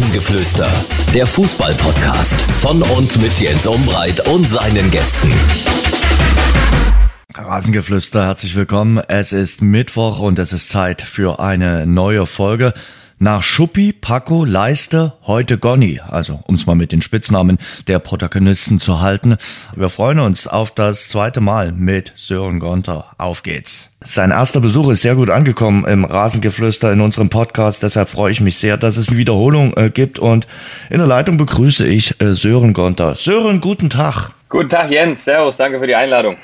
Rasengeflüster, der Fußball-Podcast von und mit Jens Umbreit und seinen Gästen. Rasengeflüster, herzlich willkommen. Es ist Mittwoch und es ist Zeit für eine neue Folge. Nach Schuppi, Paco, Leiste, heute Gonny, also um es mal mit den Spitznamen der Protagonisten zu halten. Wir freuen uns auf das zweite Mal mit Sören Gonter. Auf geht's. Sein erster Besuch ist sehr gut angekommen im Rasengeflüster in unserem Podcast. Deshalb freue ich mich sehr, dass es eine Wiederholung äh, gibt. Und in der Leitung begrüße ich äh, Sören Gonter. Sören, guten Tag. Guten Tag Jens, Servus, danke für die Einladung.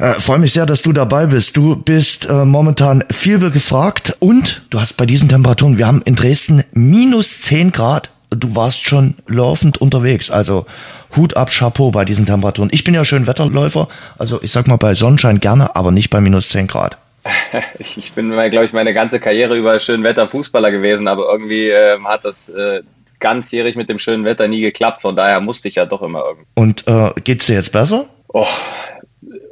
Äh, Freue mich sehr, dass du dabei bist. Du bist äh, momentan viel gefragt und du hast bei diesen Temperaturen, wir haben in Dresden minus 10 Grad, du warst schon laufend unterwegs. Also Hut ab, Chapeau bei diesen Temperaturen. Ich bin ja schön Wetterläufer, also ich sag mal bei Sonnenschein gerne, aber nicht bei minus 10 Grad. Ich bin, glaube ich, meine ganze Karriere über schön Wetter Fußballer gewesen, aber irgendwie äh, hat das äh, ganzjährig mit dem schönen Wetter nie geklappt. Von daher musste ich ja doch immer irgendwie. Und äh, geht's dir jetzt besser? Oh,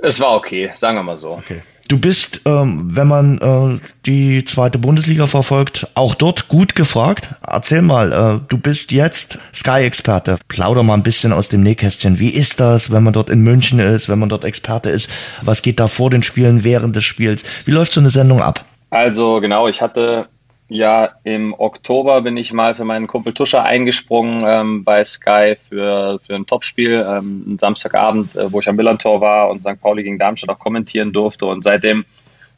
es war okay, sagen wir mal so. Okay. Du bist, ähm, wenn man äh, die zweite Bundesliga verfolgt, auch dort gut gefragt. Erzähl mal, äh, du bist jetzt Sky-Experte. Plauder mal ein bisschen aus dem Nähkästchen. Wie ist das, wenn man dort in München ist, wenn man dort Experte ist? Was geht da vor den Spielen, während des Spiels? Wie läuft so eine Sendung ab? Also genau, ich hatte ja, im Oktober bin ich mal für meinen Kumpel Tuscher eingesprungen ähm, bei Sky für, für ein Topspiel, ähm, Samstagabend, äh, wo ich am Millantor war und St. Pauli gegen Darmstadt auch kommentieren durfte. Und seitdem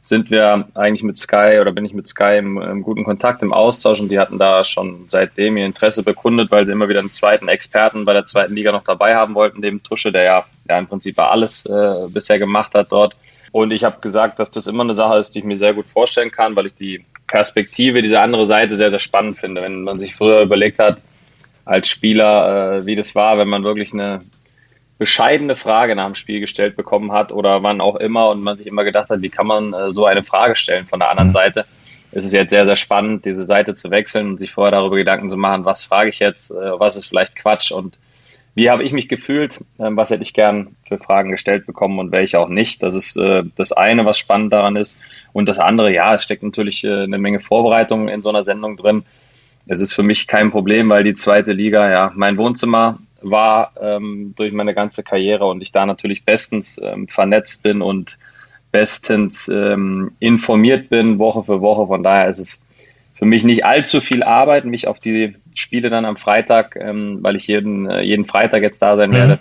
sind wir eigentlich mit Sky oder bin ich mit Sky im, im, guten Kontakt, im Austausch und die hatten da schon seitdem ihr Interesse bekundet, weil sie immer wieder einen zweiten Experten bei der zweiten Liga noch dabei haben wollten, dem Tusche, der ja, ja im Prinzip alles äh, bisher gemacht hat dort. Und ich habe gesagt, dass das immer eine Sache ist, die ich mir sehr gut vorstellen kann, weil ich die Perspektive, diese andere Seite sehr, sehr spannend finde. Wenn man sich früher überlegt hat, als Spieler, äh, wie das war, wenn man wirklich eine bescheidene Frage nach dem Spiel gestellt bekommen hat oder wann auch immer und man sich immer gedacht hat, wie kann man äh, so eine Frage stellen von der anderen mhm. Seite, ist es jetzt sehr, sehr spannend, diese Seite zu wechseln und sich vorher darüber Gedanken zu machen, was frage ich jetzt, äh, was ist vielleicht Quatsch und wie habe ich mich gefühlt? Ähm, was hätte ich gern für Fragen gestellt bekommen und welche auch nicht? Das ist äh, das eine, was spannend daran ist. Und das andere, ja, es steckt natürlich äh, eine Menge Vorbereitung in so einer Sendung drin. Es ist für mich kein Problem, weil die zweite Liga ja mein Wohnzimmer war ähm, durch meine ganze Karriere und ich da natürlich bestens ähm, vernetzt bin und bestens ähm, informiert bin, Woche für Woche. Von daher ist es für mich nicht allzu viel Arbeit, mich auf die Spiele dann am Freitag, ähm, weil ich jeden, äh, jeden Freitag jetzt da sein mhm. werde,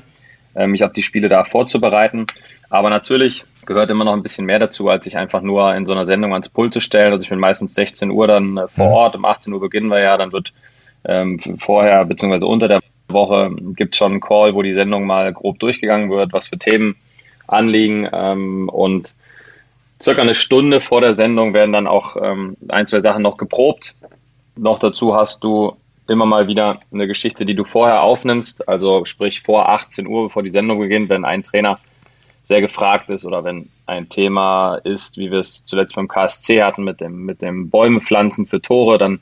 äh, mich auf die Spiele da vorzubereiten. Aber natürlich gehört immer noch ein bisschen mehr dazu, als sich einfach nur in so einer Sendung ans Pult zu stellen. Also ich bin meistens 16 Uhr dann äh, vor mhm. Ort, um 18 Uhr beginnen wir ja, dann wird ähm, vorher beziehungsweise unter der Woche gibt es schon einen Call, wo die Sendung mal grob durchgegangen wird, was für Themen anliegen ähm, und circa eine Stunde vor der Sendung werden dann auch ähm, ein, zwei Sachen noch geprobt. Noch dazu hast du immer mal wieder eine Geschichte, die du vorher aufnimmst, also sprich vor 18 Uhr, bevor die Sendung beginnt, wenn ein Trainer sehr gefragt ist oder wenn ein Thema ist, wie wir es zuletzt beim KSC hatten mit dem, mit dem Bäume pflanzen für Tore, dann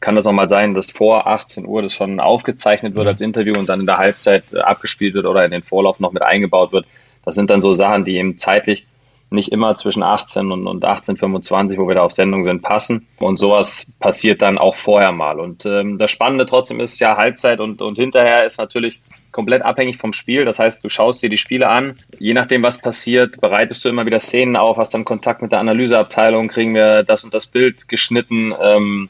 kann das auch mal sein, dass vor 18 Uhr das schon aufgezeichnet wird als Interview und dann in der Halbzeit abgespielt wird oder in den Vorlauf noch mit eingebaut wird. Das sind dann so Sachen, die eben zeitlich nicht immer zwischen 18 und, und 18,25, wo wir da auf Sendung sind, passen. Und sowas passiert dann auch vorher mal. Und ähm, das Spannende trotzdem ist ja Halbzeit und, und hinterher ist natürlich komplett abhängig vom Spiel. Das heißt, du schaust dir die Spiele an. Je nachdem, was passiert, bereitest du immer wieder Szenen auf, hast dann Kontakt mit der Analyseabteilung, kriegen wir das und das Bild geschnitten, ähm,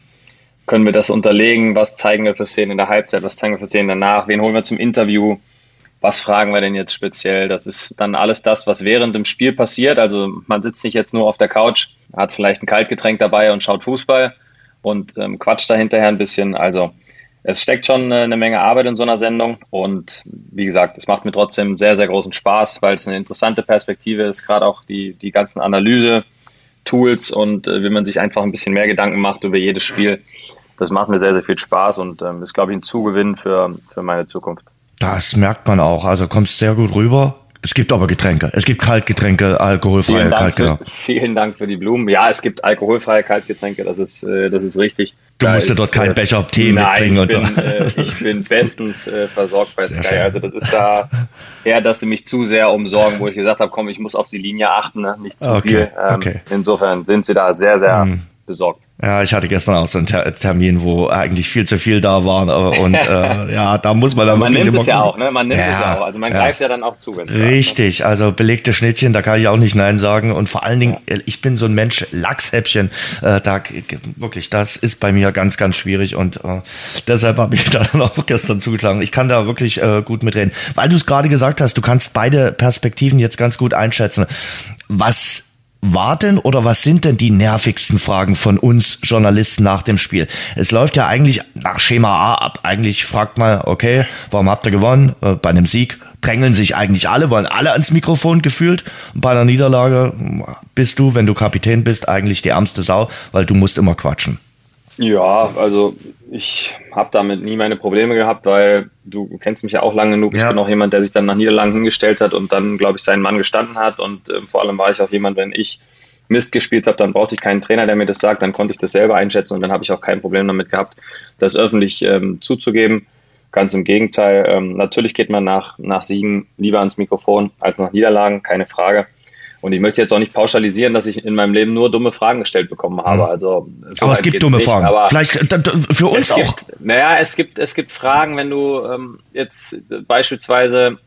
können wir das unterlegen, was zeigen wir für Szenen in der Halbzeit, was zeigen wir für Szenen danach, wen holen wir zum Interview was fragen wir denn jetzt speziell? Das ist dann alles das, was während dem Spiel passiert. Also man sitzt nicht jetzt nur auf der Couch, hat vielleicht ein Kaltgetränk dabei und schaut Fußball und ähm, quatscht da hinterher ein bisschen. Also es steckt schon äh, eine Menge Arbeit in so einer Sendung und wie gesagt, es macht mir trotzdem sehr, sehr großen Spaß, weil es eine interessante Perspektive ist, gerade auch die, die ganzen Analyse-Tools und äh, wie man sich einfach ein bisschen mehr Gedanken macht über jedes Spiel. Das macht mir sehr, sehr viel Spaß und ähm, ist, glaube ich, ein Zugewinn für, für meine Zukunft. Das merkt man auch. Also kommst sehr gut rüber. Es gibt aber Getränke. Es gibt Kaltgetränke, alkoholfreie Kaltgetränke. vielen Dank für die Blumen. Ja, es gibt alkoholfreie Kaltgetränke. Das ist, äh, das ist richtig. Du da musst dir dort keinen äh, Becher Tee nein, mitbringen und bin, so. Äh, ich bin bestens äh, versorgt bei sehr Sky. Schön. Also das ist da eher, dass sie mich zu sehr umsorgen, wo ich gesagt habe, komm, ich muss auf die Linie achten, ne? nicht zu okay, viel. Ähm, okay. Insofern sind sie da sehr, sehr, mhm. Besorgt. Ja, ich hatte gestern auch so einen Ter Termin, wo eigentlich viel zu viel da war äh, und äh, ja, da muss man dann man wirklich nimmt es ja gucken. auch, ne? Man nimmt Ja, es ja auch. Also man ja. greift ja dann auch zu. wenn's da ist, ne? Richtig, also belegte Schnittchen, da kann ich auch nicht Nein sagen. Und vor allen Dingen, äh, ich bin so ein Mensch, Lachshäppchen, äh, da wirklich, das ist bei mir ganz, ganz schwierig. Und äh, deshalb habe ich da dann auch gestern zugeschlagen. Ich kann da wirklich äh, gut mitreden. Weil du es gerade gesagt hast, du kannst beide Perspektiven jetzt ganz gut einschätzen. Was war denn oder was sind denn die nervigsten Fragen von uns Journalisten nach dem Spiel? Es läuft ja eigentlich nach Schema A ab. Eigentlich fragt man, okay, warum habt ihr gewonnen? Äh, Bei einem Sieg drängeln sich eigentlich alle, wollen alle ans Mikrofon gefühlt. Bei einer Niederlage bist du, wenn du Kapitän bist, eigentlich die ärmste Sau, weil du musst immer quatschen. Ja, also ich habe damit nie meine Probleme gehabt, weil du kennst mich ja auch lang genug. Ich Ja. bin auch jemand, der sich dann nach Niederlagen hingestellt hat und dann, glaube ich, seinen Mann gestanden hat. Und ähm, vor allem war ich auch jemand, wenn ich Mist gespielt habe, dann brauchte ich keinen Trainer, der mir das sagt. Dann konnte ich das selber einschätzen und dann habe ich auch kein Problem damit gehabt, das öffentlich ähm, zuzugeben. Ganz im Gegenteil. Ähm, natürlich geht man nach, nach Siegen lieber ans Mikrofon als nach Niederlagen, keine Frage. Und ich möchte jetzt auch nicht pauschalisieren, dass ich in meinem Leben nur dumme Fragen gestellt bekommen habe. Also, so aber es gibt dumme nicht. Fragen. Aber Vielleicht äh, für uns auch. gibt, naja, es gibt, es gibt Fragen, wenn du ähm, jetzt beispielsweise,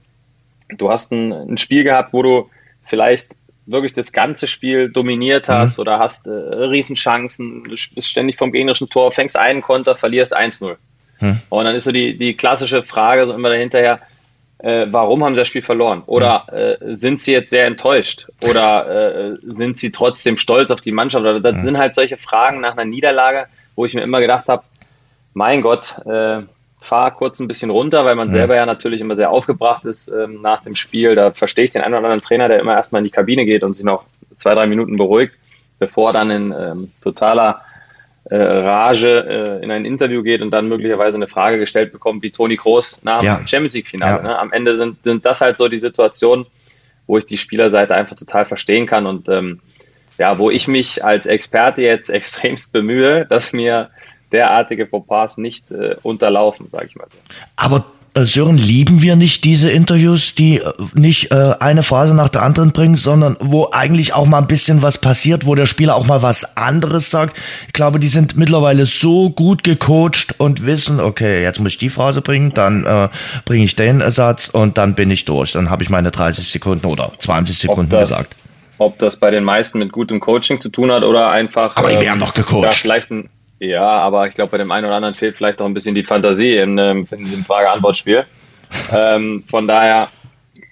du hast ein, ein Spiel gehabt, wo du vielleicht wirklich das ganze Spiel dominiert hast oder hast äh, Riesenchancen, du bist ständig vom gegnerischen Tor, fängst einen Konter, verlierst 1-0. Und dann ist so die, die klassische Frage so immer dahinterher, äh, warum haben sie das Spiel verloren? Oder äh, sind sie jetzt sehr enttäuscht? Oder äh, sind sie trotzdem stolz auf die Mannschaft? Oder das sind halt solche Fragen nach einer Niederlage, wo ich mir immer gedacht habe, mein Gott, äh, fahr kurz ein bisschen runter, weil man selber ja natürlich immer sehr aufgebracht ist ähm, nach dem Spiel. Da verstehe ich den einen oder anderen Trainer, der immer erstmal in die Kabine geht und sich noch zwei, drei Minuten beruhigt, bevor er dann in ähm, totaler äh, Rage äh, in ein Interview geht und dann möglicherweise eine Frage gestellt bekommt, wie Toni Kroos nach Ja. dem Champions League-Finale. Ja. Ne? Am Ende sind, sind das halt so die Situationen, wo ich die Spielerseite einfach total verstehen kann und ähm, ja, wo ich mich als Experte jetzt extremst bemühe, dass mir derartige Fauxpas nicht äh, unterlaufen, sage ich mal so. Aber Sören, lieben wir nicht diese Interviews, die äh, nicht äh, eine Phase nach der anderen bringen, sondern wo eigentlich auch mal ein bisschen was passiert, wo der Spieler auch mal was anderes sagt. Ich glaube, die sind mittlerweile so gut gecoacht und wissen, okay, jetzt muss ich die Phrase bringen, dann äh, bringe ich den Ersatz und dann bin ich durch. Dann habe ich meine 30 Sekunden oder 20 Sekunden das, gesagt. ob das bei den meisten mit gutem Coaching zu tun hat oder einfach. Aber die werden doch gecoacht. Ja, vielleicht ein, ja, aber ich glaube, bei dem einen oder anderen fehlt vielleicht auch ein bisschen die Fantasie in, ähm, in dem Frage-Antwort-Spiel. ähm, von daher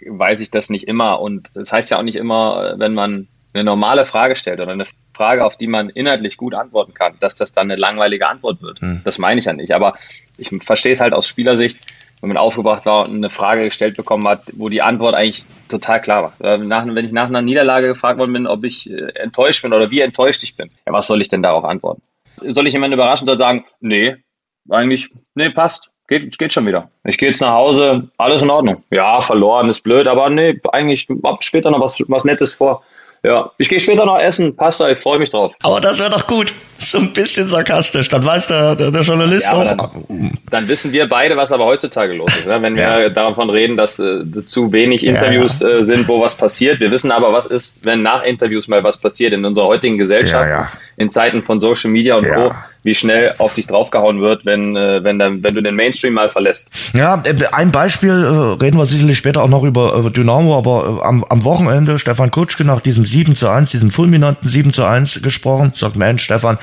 weiß ich das nicht immer. Und das heißt ja auch nicht immer, wenn man eine normale Frage stellt oder eine Frage, auf die man inhaltlich gut antworten kann, dass das dann eine langweilige Antwort wird. Das meine ich ja nicht. Aber ich verstehe es halt aus Spielersicht, wenn man aufgebracht war und eine Frage gestellt bekommen hat, wo die Antwort eigentlich total klar war. Äh, Nach, wenn ich nach einer Niederlage gefragt worden bin, ob ich äh, enttäuscht bin oder wie enttäuscht ich bin, ja, was soll ich denn darauf antworten? Soll ich jemanden überraschen und sagen, nee, eigentlich, nee, passt. Geht, geht schon wieder. Ich gehe jetzt nach Hause, alles in Ordnung. Ja, verloren ist blöd, aber nee, eigentlich hab später noch was, was Nettes vor. Ja, ich gehe später noch essen, passt, ich freue mich drauf. Aber das wäre doch gut. So ein bisschen sarkastisch. Dann weiß der, der, der Journalist Ja, auch. Dann wissen wir beide, was aber heutzutage los ist. Ne? Wenn wir Ja. davon reden, dass äh, zu wenig Interviews Äh, sind, wo was passiert. Wir wissen aber, was ist, wenn nach Interviews mal was passiert in unserer heutigen Gesellschaft, Ja, ja. in Zeiten von Social Media und Ja. Co., wie schnell auf dich draufgehauen wird, wenn, äh, wenn, dann, wenn du den Mainstream mal verlässt. Ja, äh, ein Beispiel, äh, reden wir sicherlich später auch noch über Dynamo, aber am, am Wochenende Stefan Kutschke nach diesem 7 zu 1, diesem fulminanten 7 zu 1 gesprochen, sagt Mensch, Stefan,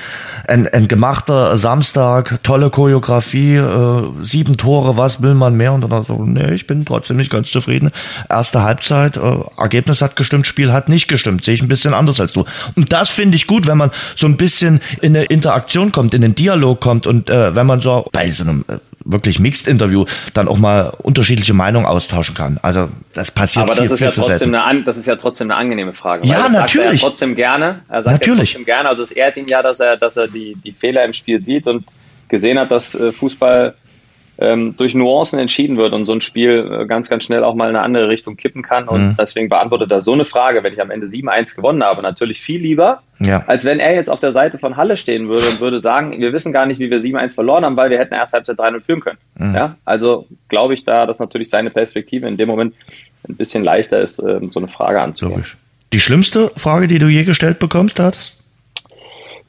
ein, ein gemachter Samstag, tolle Choreografie, äh, sieben Tore, was will man mehr? Und dann so, nee, ich bin trotzdem nicht ganz zufrieden. Erste Halbzeit, äh, Ergebnis hat gestimmt, Spiel hat nicht gestimmt, sehe ich ein bisschen anders als du. Und das finde ich gut, wenn man so ein bisschen in eine Interaktion kommt, in den Dialog kommt und äh, wenn man so bei so einem äh, wirklich Mixed-Interview dann auch mal unterschiedliche Meinungen austauschen kann. Also das passiert Aber viel, das ist viel ja zu trotzdem eine, das ist ja trotzdem eine angenehme Frage. Ja, er natürlich. ja trotzdem gerne. Er sagt Natürlich. trotzdem gerne. Also es ehrt ihn ja, dass er, dass er die, die Fehler im Spiel sieht und gesehen hat, dass äh, Fußball ähm, durch Nuancen entschieden wird und so ein Spiel äh, ganz, ganz schnell auch mal in eine andere Richtung kippen kann. Und Mhm. deswegen beantwortet er so eine Frage, wenn ich am Ende 7-1 gewonnen habe, natürlich viel lieber, Ja. als wenn er jetzt auf der Seite von Halle stehen würde und würde sagen, wir wissen gar nicht, wie wir 7-1 verloren haben, weil wir hätten erst Halbzeit 3-0 führen können. Mhm. Ja, also glaube ich da, dass natürlich seine Perspektive in dem Moment ein bisschen leichter ist, ähm, so eine Frage anzugehen. Logisch. Die schlimmste Frage, die du je gestellt bekommst, hattest?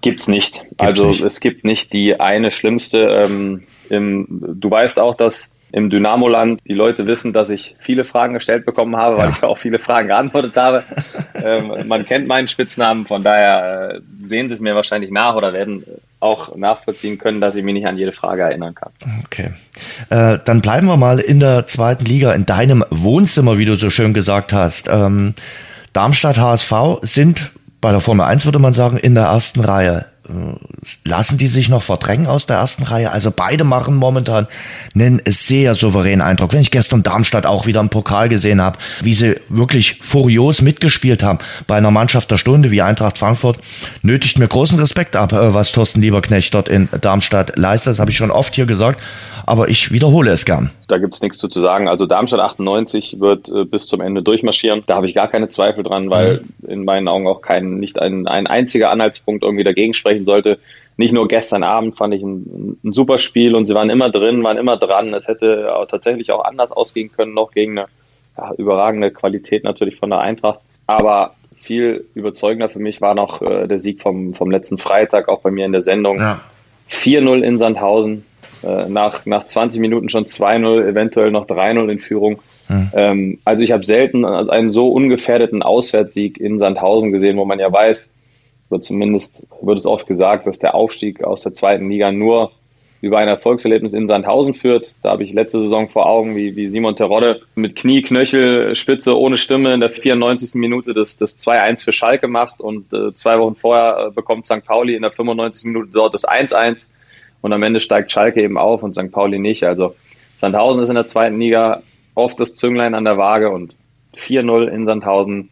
Gibt's nicht. Gibt's also nicht. es gibt nicht die eine schlimmste. Ähm, im, du weißt auch, dass im Dynamo-Land die Leute wissen, dass ich viele Fragen gestellt bekommen habe, weil ja. ich auch viele Fragen geantwortet habe. ähm, man kennt meinen Spitznamen, von daher äh, sehen sie es mir wahrscheinlich nach oder werden auch nachvollziehen können, dass ich mich nicht an jede Frage erinnern kann. Okay. Äh, dann bleiben wir mal in der zweiten Liga, in deinem Wohnzimmer, wie du so schön gesagt hast. Ähm, Darmstadt HSV sind bei der Formel 1, würde man sagen, in der ersten Reihe. Äh, lassen die sich noch verdrängen aus der ersten Reihe? Also beide machen momentan einen sehr souveränen Eindruck. Wenn ich gestern Darmstadt auch wieder im Pokal gesehen habe, wie sie wirklich furios mitgespielt haben bei einer Mannschaft der Stunde wie Eintracht Frankfurt, nötigt mir großen Respekt ab, äh, was Thorsten Lieberknecht dort in Darmstadt leistet. Das habe ich schon oft hier gesagt aber ich wiederhole es gern. Da gibt es nichts zu, sagen. Also Darmstadt 98 wird äh, bis zum Ende durchmarschieren. Da habe ich gar keine Zweifel dran, weil mhm. in meinen Augen auch kein, nicht ein, ein einziger Anhaltspunkt irgendwie dagegen sprechen sollte. Nicht nur gestern Abend fand ich ein, ein super Spiel und sie waren immer drin, waren immer dran. Es hätte auch tatsächlich auch anders ausgehen können, noch gegen eine ja, überragende Qualität natürlich von der Eintracht. Aber viel überzeugender für mich war noch äh, der Sieg vom, vom letzten Freitag, auch bei mir in der Sendung. Ja. 4-0 in Sandhausen. Äh, nach, nach 20 Minuten schon 2-0, eventuell noch 3-0 in Führung. Mhm. Ähm, also ich habe selten einen so ungefährdeten Auswärtssieg in Sandhausen gesehen, wo man ja weiß, oder zumindest wird es oft gesagt, dass der Aufstieg aus der zweiten Liga nur über ein Erfolgserlebnis in Sandhausen führt. Da habe ich letzte Saison vor Augen, wie, wie Simon Terodde mit Knie, Knöchel, Spitze, ohne Stimme in der 94. Minute das, das 2-1 für Schalke macht und äh, zwei Wochen vorher äh, bekommt St. Pauli in der 95. Minute dort das 1-1 und am Ende steigt Schalke eben auf und St. Pauli nicht. Also Sandhausen ist in der zweiten Liga oft das Zünglein an der Waage und 4-0 in Sandhausen.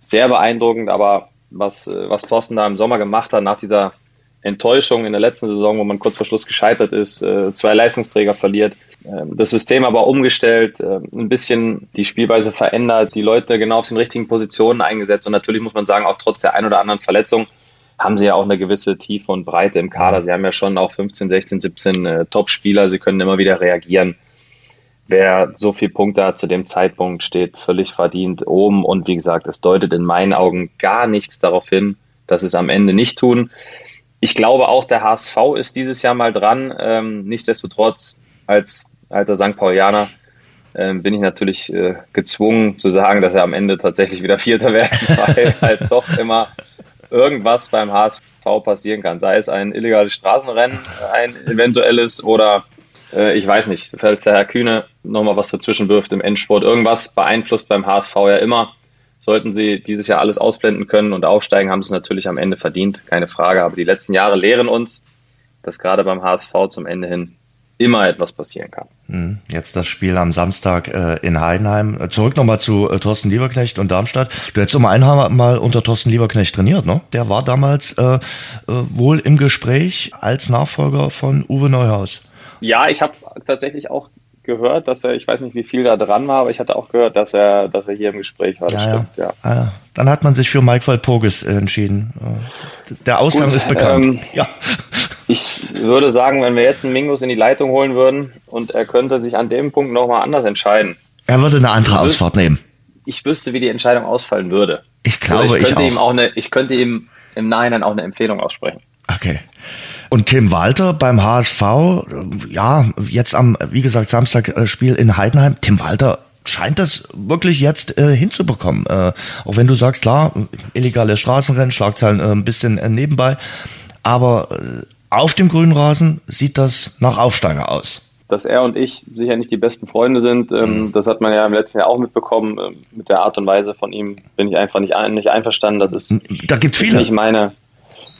Sehr beeindruckend, aber was, was Thorsten da im Sommer gemacht hat, nach dieser Enttäuschung in der letzten Saison, wo man kurz vor Schluss gescheitert ist, äh, zwei Leistungsträger verliert, ähm, das System aber umgestellt, äh, ein bisschen die Spielweise verändert, die Leute genau auf den richtigen Positionen eingesetzt und natürlich muss man sagen, auch trotz der ein oder anderen Verletzung haben sie ja auch eine gewisse Tiefe und Breite im Kader. Sie haben ja schon auch 15, 16, 17 äh, Top-Spieler. Sie können immer wieder reagieren. Wer so viel Punkte hat zu dem Zeitpunkt, steht völlig verdient oben. Und wie gesagt, es deutet in meinen Augen gar nichts darauf hin, dass es am Ende nicht tun. Ich glaube auch, der HSV ist dieses Jahr mal dran. Ähm, nichtsdestotrotz, als alter St. Paulianer, ähm, bin ich natürlich äh, gezwungen zu sagen, dass er am Ende tatsächlich wieder Vierter werden, weil halt doch immer irgendwas beim HSV passieren kann. Sei es ein illegales Straßenrennen, ein eventuelles oder äh, ich weiß nicht, falls der Herr Kühne nochmal was dazwischen wirft im Endsport. Irgendwas beeinflusst beim HSV ja immer. Sollten sie dieses Jahr alles ausblenden können und aufsteigen, haben sie es natürlich am Ende verdient, keine Frage. Aber die letzten Jahre lehren uns, dass gerade beim HSV zum Ende hin immer etwas passieren kann. Hm, jetzt das Spiel am Samstag äh, in Heidenheim. Äh, zurück nochmal zu äh, Thorsten Lieberknecht und Darmstadt. Du hättest doch mal einmal unter Thorsten Lieberknecht trainiert, ne? Der war damals äh, äh, wohl im Gespräch als Nachfolger von Uwe Neuhaus. Ja, ich habe tatsächlich auch gehört, dass er, ich weiß nicht, wie viel da dran war, aber ich hatte auch gehört, dass er, dass er hier im Gespräch war. Das ja, stimmt, ja. ja. Ah, dann hat man sich für Mike Walpurgis entschieden. Der Ausgang Gut, ist bekannt. Ähm, ja. Ich würde sagen, wenn wir jetzt einen Mingus in die Leitung holen würden und er könnte sich an dem Punkt nochmal anders entscheiden. Er würde eine andere ich Ausfahrt nehmen. Ich wüsste, wie die Entscheidung ausfallen würde. Ich glaube, ich könnte ich ihm auch eine, ich könnte ihm im Nachhinein auch eine Empfehlung aussprechen. Okay. Und Tim Walter beim HSV, ja, jetzt am, wie gesagt, Samstag äh, Spiel in Heidenheim. Tim Walter scheint das wirklich jetzt äh, hinzubekommen. Äh, auch wenn du sagst, klar, illegale Straßenrennen, Schlagzeilen äh, ein bisschen äh, nebenbei. Aber äh, auf dem grünen Rasen sieht das nach Aufsteiger aus. Dass er und ich sicher nicht die besten Freunde sind, ähm, mhm. das hat man ja im letzten Jahr auch mitbekommen. Ähm, mit der Art und Weise von ihm bin ich einfach nicht, ein, nicht einverstanden. Das ist, da gibt's viele. nicht meine,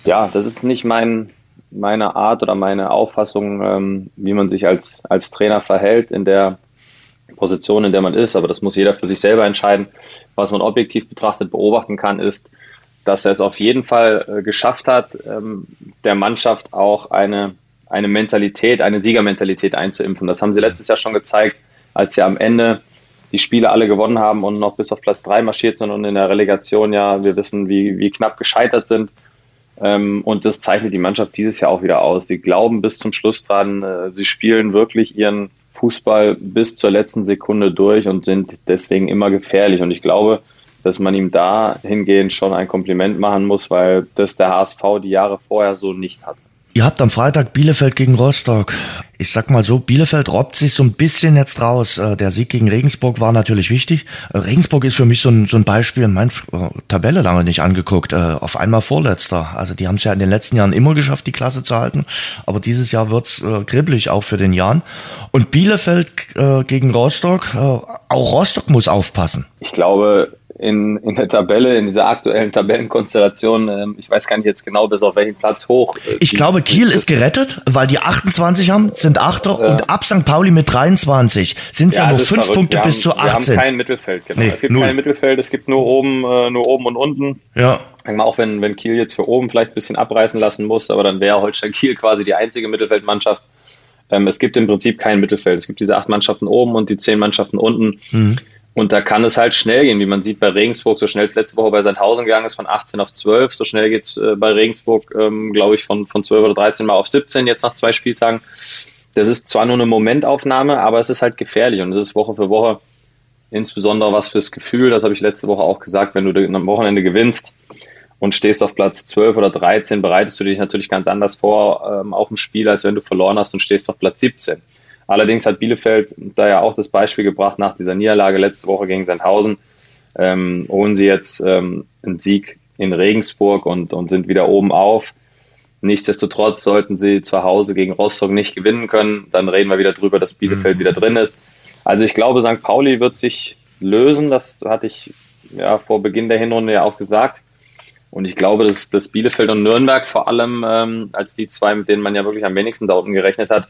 ja, das ist nicht mein, meine Art oder meine Auffassung, ähm, wie man sich als, als Trainer verhält in der Position, in der man ist. Aber das muss jeder für sich selber entscheiden. Was man objektiv betrachtet beobachten kann, ist, dass er es auf jeden Fall äh, geschafft hat, ähm, der Mannschaft auch eine, eine Mentalität, eine Siegermentalität einzuimpfen. Das haben sie letztes Jahr schon gezeigt, als sie am Ende die Spiele alle gewonnen haben und noch bis auf Platz drei marschiert sind und in der Relegation ja, wir wissen, wie, wie knapp gescheitert sind. Ähm, und das zeichnet die Mannschaft dieses Jahr auch wieder aus. Sie glauben bis zum Schluss dran, äh, sie spielen wirklich ihren Fußball bis zur letzten Sekunde durch und sind deswegen immer gefährlich. Und ich glaube, dass man ihm dahingehend schon ein Kompliment machen muss, weil das der HSV die Jahre vorher so nicht hatte. Ihr habt am Freitag Bielefeld gegen Rostock. Ich sag mal so, Bielefeld robbt sich so ein bisschen jetzt raus. Äh, der Sieg gegen Regensburg war natürlich wichtig. Äh, Regensburg ist für mich so ein, so ein Beispiel, mein äh, Tabelle lange nicht angeguckt, auf einmal Vorletzter. Also die haben es ja in den letzten Jahren immer geschafft, die Klasse zu halten. Aber dieses Jahr wird's kribbelig auch für den Jan. Und Bielefeld gegen Rostock, auch Rostock muss aufpassen. Ich glaube, in, in der Tabelle, in dieser aktuellen Tabellenkonstellation, ähm, ich weiß gar nicht jetzt genau, bis auf welchen Platz hoch. Äh, ich glaube, Kiel ist gerettet, weil die 28 haben, sind Achter ja. und ab St. Pauli mit 23 sind es ja, ja, nur fünf verrückt. Punkte wir bis haben, zu 18. Wir haben kein Mittelfeld, genau. Nee, es gibt null. kein Mittelfeld, es gibt nur oben, äh, nur oben und unten. Ja. Auch wenn, wenn Kiel jetzt für oben vielleicht ein bisschen abreißen lassen muss, aber dann wäre Holstein Kiel quasi die einzige Mittelfeldmannschaft. Ähm, es gibt im Prinzip kein Mittelfeld. Es gibt diese acht Mannschaften oben und die zehn Mannschaften unten. Mhm. Und da kann es halt schnell gehen, wie man sieht bei Regensburg, so schnell es letzte Woche bei Sandhausen gegangen ist, von 18 auf 12. So schnell geht es äh, bei Regensburg, ähm, glaube ich, von, von 12 oder 13 mal auf 17 jetzt nach zwei Spieltagen. Das ist zwar nur eine Momentaufnahme, aber es ist halt gefährlich und es ist Woche für Woche insbesondere was fürs Gefühl. Das habe ich letzte Woche auch gesagt, wenn du am Wochenende gewinnst und stehst auf Platz 12 oder 13, bereitest du dich natürlich ganz anders vor ähm, auf dem Spiel, als wenn du verloren hast und stehst auf Platz 17. Allerdings hat Bielefeld da ja auch das Beispiel gebracht nach dieser Niederlage letzte Woche gegen Sandhausen. Ähm, holen sie jetzt ähm, einen Sieg in Regensburg und, und sind wieder oben auf. Nichtsdestotrotz sollten sie zu Hause gegen Rostock nicht gewinnen können. Dann reden wir wieder drüber, dass Bielefeld mhm. wieder drin ist. Also ich glaube, St. Pauli wird sich lösen. Das hatte ich ja vor Beginn der Hinrunde ja auch gesagt. Und ich glaube, dass, dass Bielefeld und Nürnberg vor allem ähm, als die zwei, mit denen man ja wirklich am wenigsten da unten gerechnet hat,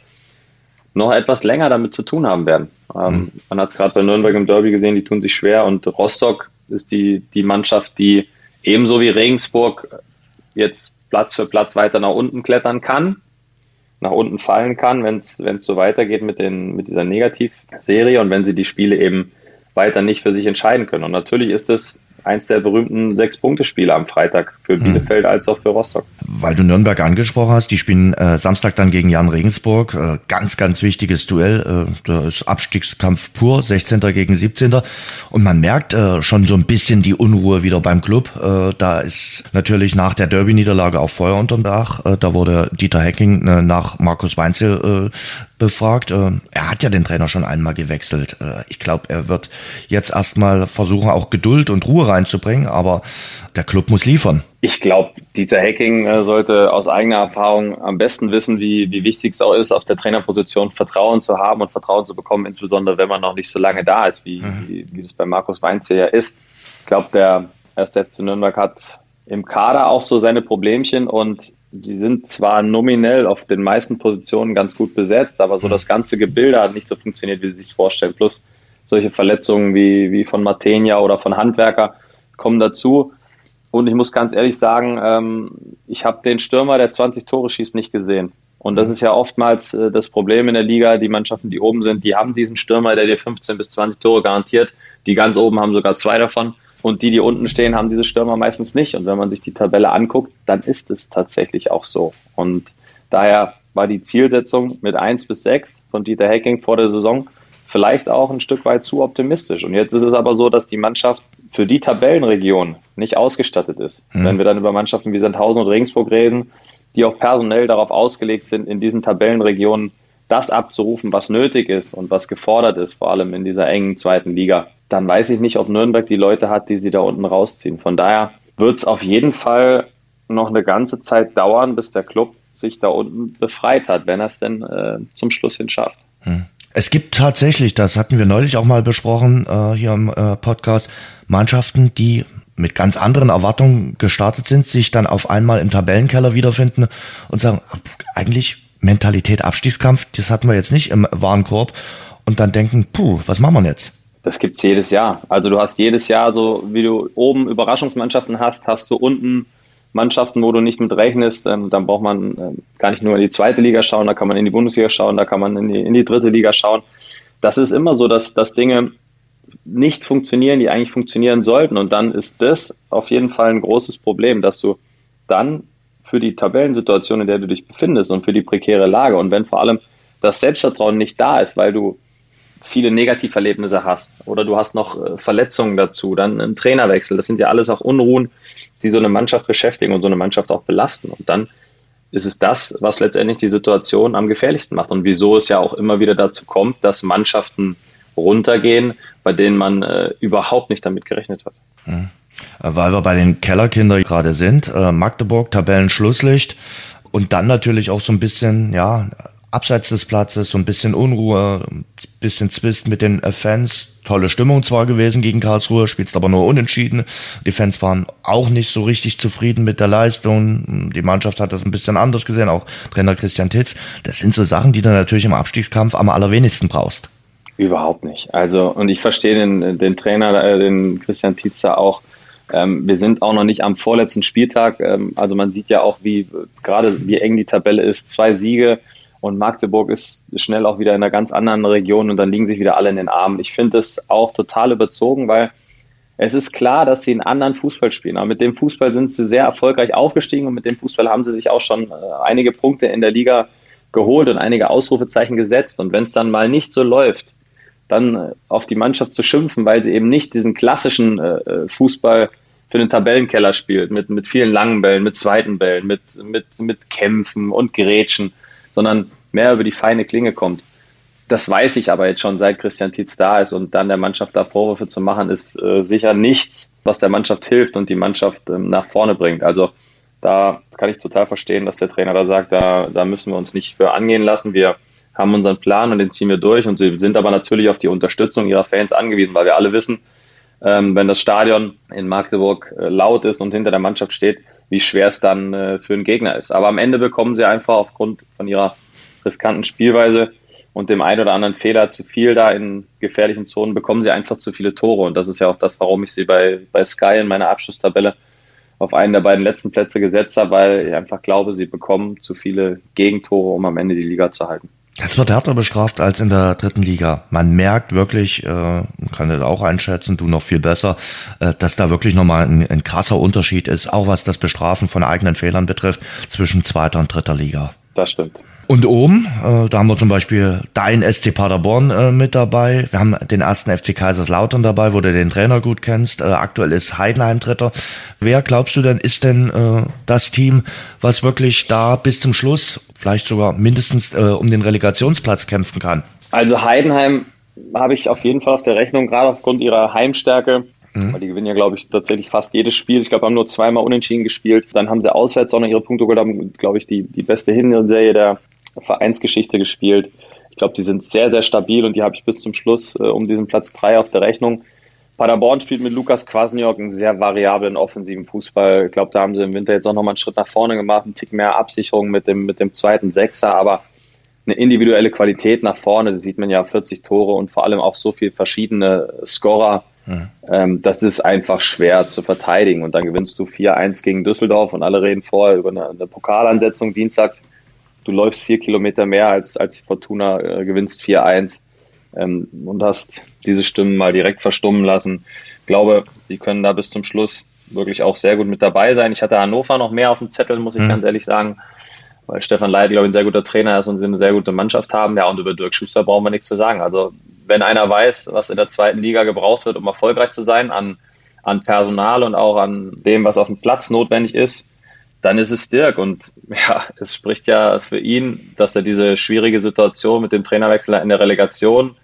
noch etwas länger damit zu tun haben werden. Ähm, mhm. Man hat es gerade bei Nürnberg im Derby gesehen, die tun sich schwer und Rostock ist die, die Mannschaft, die ebenso wie Regensburg jetzt Platz für Platz weiter nach unten klettern kann, nach unten fallen kann, wenn es so weitergeht mit, den, mit dieser Negativserie und wenn sie die Spiele eben weiter nicht für sich entscheiden können. Und natürlich ist es eins der berühmten Sechs-Punkte-Spiele am Freitag für hm. Bielefeld hm. als auch für Rostock. Weil du Nürnberg angesprochen hast, die spielen äh, Samstag dann gegen Jan Regensburg. Äh, ganz, ganz wichtiges Duell. Äh, da ist Abstiegskampf pur, 16. gegen 17. Und man merkt äh, schon so ein bisschen die Unruhe wieder beim Club. Äh, da ist natürlich nach der Derby-Niederlage auch Feuer unterm Dach. Äh, da wurde Dieter Hecking äh, nach Markus Weinzel äh, befragt. Äh, er hat ja den Trainer schon einmal gewechselt. Äh, ich glaube, er wird jetzt erstmal versuchen, auch Geduld und Ruhe reinzubringen, aber der Club muss liefern. Ich glaube, Dieter Hecking äh, sollte aus eigener Erfahrung am besten wissen, wie, wie wichtig es auch ist, auf der Trainerposition Vertrauen zu haben und Vertrauen zu bekommen, insbesondere wenn man noch nicht so lange da ist, wie, mhm. wie, wie das bei Markus Weinze ja ist. Ich glaube, der erste FC Nürnberg hat im Kader auch so seine Problemchen und die sind zwar nominell auf den meisten Positionen ganz gut besetzt, aber so mhm. das ganze Gebilde hat nicht so funktioniert, wie sie sich vorstellen. Plus solche Verletzungen wie, wie von Matenia oder von Handwerker kommen dazu. Und ich muss ganz ehrlich sagen, ähm, ich habe den Stürmer, der 20 Tore schießt, nicht gesehen. Und das mhm. ist ja oftmals äh, das Problem in der Liga. Die Mannschaften, die oben sind, die haben diesen Stürmer, der dir 15 bis 20 Tore garantiert. Die ganz oben haben sogar zwei davon. Und die, die unten stehen, haben diese Stürmer meistens nicht. Und wenn man sich die Tabelle anguckt, dann ist es tatsächlich auch so. Und daher war die Zielsetzung mit eins bis sechs von Dieter Hecking vor der Saison vielleicht auch ein Stück weit zu optimistisch. Und jetzt ist es aber so, dass die Mannschaft für die Tabellenregion nicht ausgestattet ist. Mhm. Wenn wir dann über Mannschaften wie Sandhausen und Regensburg reden, die auch personell darauf ausgelegt sind, in diesen Tabellenregionen das abzurufen, was nötig ist und was gefordert ist, vor allem in dieser engen zweiten Liga, dann weiß ich nicht, ob Nürnberg die Leute hat, die sie da unten rausziehen. Von daher wird es auf jeden Fall noch eine ganze Zeit dauern, bis der Club sich da unten befreit hat, wenn er es denn äh, zum Schluss hin schafft. Hm. Es gibt tatsächlich, das hatten wir neulich auch mal besprochen äh, hier im äh, Podcast, Mannschaften, die mit ganz anderen Erwartungen gestartet sind, sich dann auf einmal im Tabellenkeller wiederfinden und sagen, eigentlich Mentalität Abstiegskampf, das hatten wir jetzt nicht im Warenkorb und dann denken, puh, was machen wir jetzt? Das gibt's jedes Jahr. Also du hast jedes Jahr so, wie du oben Überraschungsmannschaften hast, hast du unten Mannschaften, wo du nicht mit rechnest. Ähm, dann braucht man ähm, gar nicht nur in die zweite Liga schauen, da kann man in die Bundesliga schauen, da kann man in die, in die dritte Liga schauen. Das ist immer so, dass, dass Dinge nicht funktionieren, die eigentlich funktionieren sollten. Und dann ist das auf jeden Fall ein großes Problem, dass du dann für die Tabellensituation, in der du dich befindest und für die prekäre Lage und wenn vor allem das Selbstvertrauen nicht da ist, weil du viele Negativerlebnisse hast oder du hast noch äh, Verletzungen dazu, dann einen Trainerwechsel. Das sind ja alles auch Unruhen, die so eine Mannschaft beschäftigen und so eine Mannschaft auch belasten. Und dann ist es das, was letztendlich die Situation am gefährlichsten macht und wieso es ja auch immer wieder dazu kommt, dass Mannschaften runtergehen, bei denen man äh, überhaupt nicht damit gerechnet hat. Mhm. Weil wir bei den Kellerkindern gerade sind, äh, Magdeburg, Tabellenschlusslicht und dann natürlich auch so ein bisschen, ja, abseits des Platzes, so ein bisschen Unruhe, ein bisschen Zwist mit den Fans. Tolle Stimmung zwar gewesen gegen Karlsruhe, spielst aber nur unentschieden. Die Fans waren auch nicht so richtig zufrieden mit der Leistung. Die Mannschaft hat das ein bisschen anders gesehen, auch Trainer Christian Titz. Das sind so Sachen, die du natürlich im Abstiegskampf am allerwenigsten brauchst. Überhaupt nicht. Also, und ich verstehe den, den Trainer, äh, den Christian Titzer auch. Ähm, wir sind auch noch nicht am vorletzten Spieltag. Ähm, also man sieht ja auch, wie gerade wie eng die Tabelle ist. Zwei Siege, und Magdeburg ist schnell auch wieder in einer ganz anderen Region und dann liegen sich wieder alle in den Armen. Ich finde das auch total überzogen, weil es ist klar, dass sie einen anderen Fußball spielen. Aber mit dem Fußball sind sie sehr erfolgreich aufgestiegen und mit dem Fußball haben sie sich auch schon äh, einige Punkte in der Liga geholt und einige Ausrufezeichen gesetzt. Und wenn es dann mal nicht so läuft, dann äh, auf die Mannschaft zu schimpfen, weil sie eben nicht diesen klassischen äh, Fußball für den Tabellenkeller spielt, mit, mit vielen langen Bällen, mit zweiten Bällen, mit, mit, mit Kämpfen und Gerätschen sondern mehr über die feine Klinge kommt. Das weiß ich aber jetzt schon, seit Christian Tietz da ist und dann der Mannschaft da Vorwürfe zu machen, ist äh, sicher nichts, was der Mannschaft hilft und die Mannschaft ähm, nach vorne bringt. Also da kann ich total verstehen, dass der Trainer da sagt, da, da müssen wir uns nicht für angehen lassen. Wir haben unseren Plan und den ziehen wir durch und sie sind aber natürlich auf die Unterstützung ihrer Fans angewiesen, weil wir alle wissen, ähm, wenn das Stadion in Magdeburg äh, laut ist und hinter der Mannschaft steht, wie schwer es dann äh, für einen Gegner ist. Aber am Ende bekommen sie einfach aufgrund von ihrer riskanten Spielweise und dem einen oder anderen Fehler zu viel da in gefährlichen Zonen, bekommen sie einfach zu viele Tore. Und das ist ja auch das, warum ich sie bei, bei Sky in meiner Abschlusstabelle auf einen der beiden letzten Plätze gesetzt habe, weil ich einfach glaube, sie bekommen zu viele Gegentore, um am Ende die Liga zu halten. Es wird härter bestraft als in der dritten Liga. Man merkt wirklich, äh, kann das auch einschätzen, du noch viel besser, äh, dass da wirklich nochmal ein, ein krasser Unterschied ist, auch was das Bestrafen von eigenen Fehlern betrifft, zwischen zweiter und dritter Liga. Das stimmt. Und oben, äh, da haben wir zum Beispiel dein SC Paderborn äh, mit dabei. Wir haben den ersten FC Kaiserslautern dabei, wo du den Trainer gut kennst. Äh, aktuell ist Heidenheim Dritter. Wer glaubst du denn ist denn äh, das Team, was wirklich da bis zum Schluss, vielleicht sogar mindestens äh, um den Relegationsplatz kämpfen kann? Also Heidenheim habe ich auf jeden Fall auf der Rechnung, gerade aufgrund ihrer Heimstärke. Mhm. Weil die gewinnen ja, glaube ich, tatsächlich fast jedes Spiel. Ich glaube, haben nur zweimal unentschieden gespielt. Dann haben sie auswärts auch noch ihre Punkte geholt, haben, glaube ich, die, die beste Hinserie der Vereinsgeschichte gespielt. Ich glaube, die sind sehr, sehr stabil und die habe ich bis zum Schluss äh, um diesen Platz drei auf der Rechnung. Paderborn spielt mit Lukas Kwasniok einen sehr variablen offensiven Fußball. Ich glaube, da haben sie im Winter jetzt auch nochmal einen Schritt nach vorne gemacht, einen Tick mehr Absicherung mit dem, mit dem zweiten Sechser, aber eine individuelle Qualität nach vorne, das sieht man ja 40 Tore und vor allem auch so viel verschiedene Scorer. Mhm. Ähm, das ist einfach schwer zu verteidigen. Und dann gewinnst du 4-1 gegen Düsseldorf und alle reden vorher über eine, eine Pokalansetzung dienstags du läufst vier Kilometer mehr als, als Fortuna, äh, gewinnst 4-1 ähm, und hast diese Stimmen mal direkt verstummen lassen. Ich glaube, die können da bis zum Schluss wirklich auch sehr gut mit dabei sein. Ich hatte Hannover noch mehr auf dem Zettel, muss ich mhm. ganz ehrlich sagen, weil Stefan Leid, glaube ich, ein sehr guter Trainer ist und sie eine sehr gute Mannschaft haben. Ja, und über Dirk Schuster brauchen wir nichts zu sagen. Also, wenn einer weiß, was in der zweiten Liga gebraucht wird, um erfolgreich zu sein, an, an Personal und auch an dem, was auf dem Platz notwendig ist, dann ist es Dirk. Und ja, es spricht ja für ihn, dass er diese schwierige Situation mit dem Trainerwechsel in der Relegation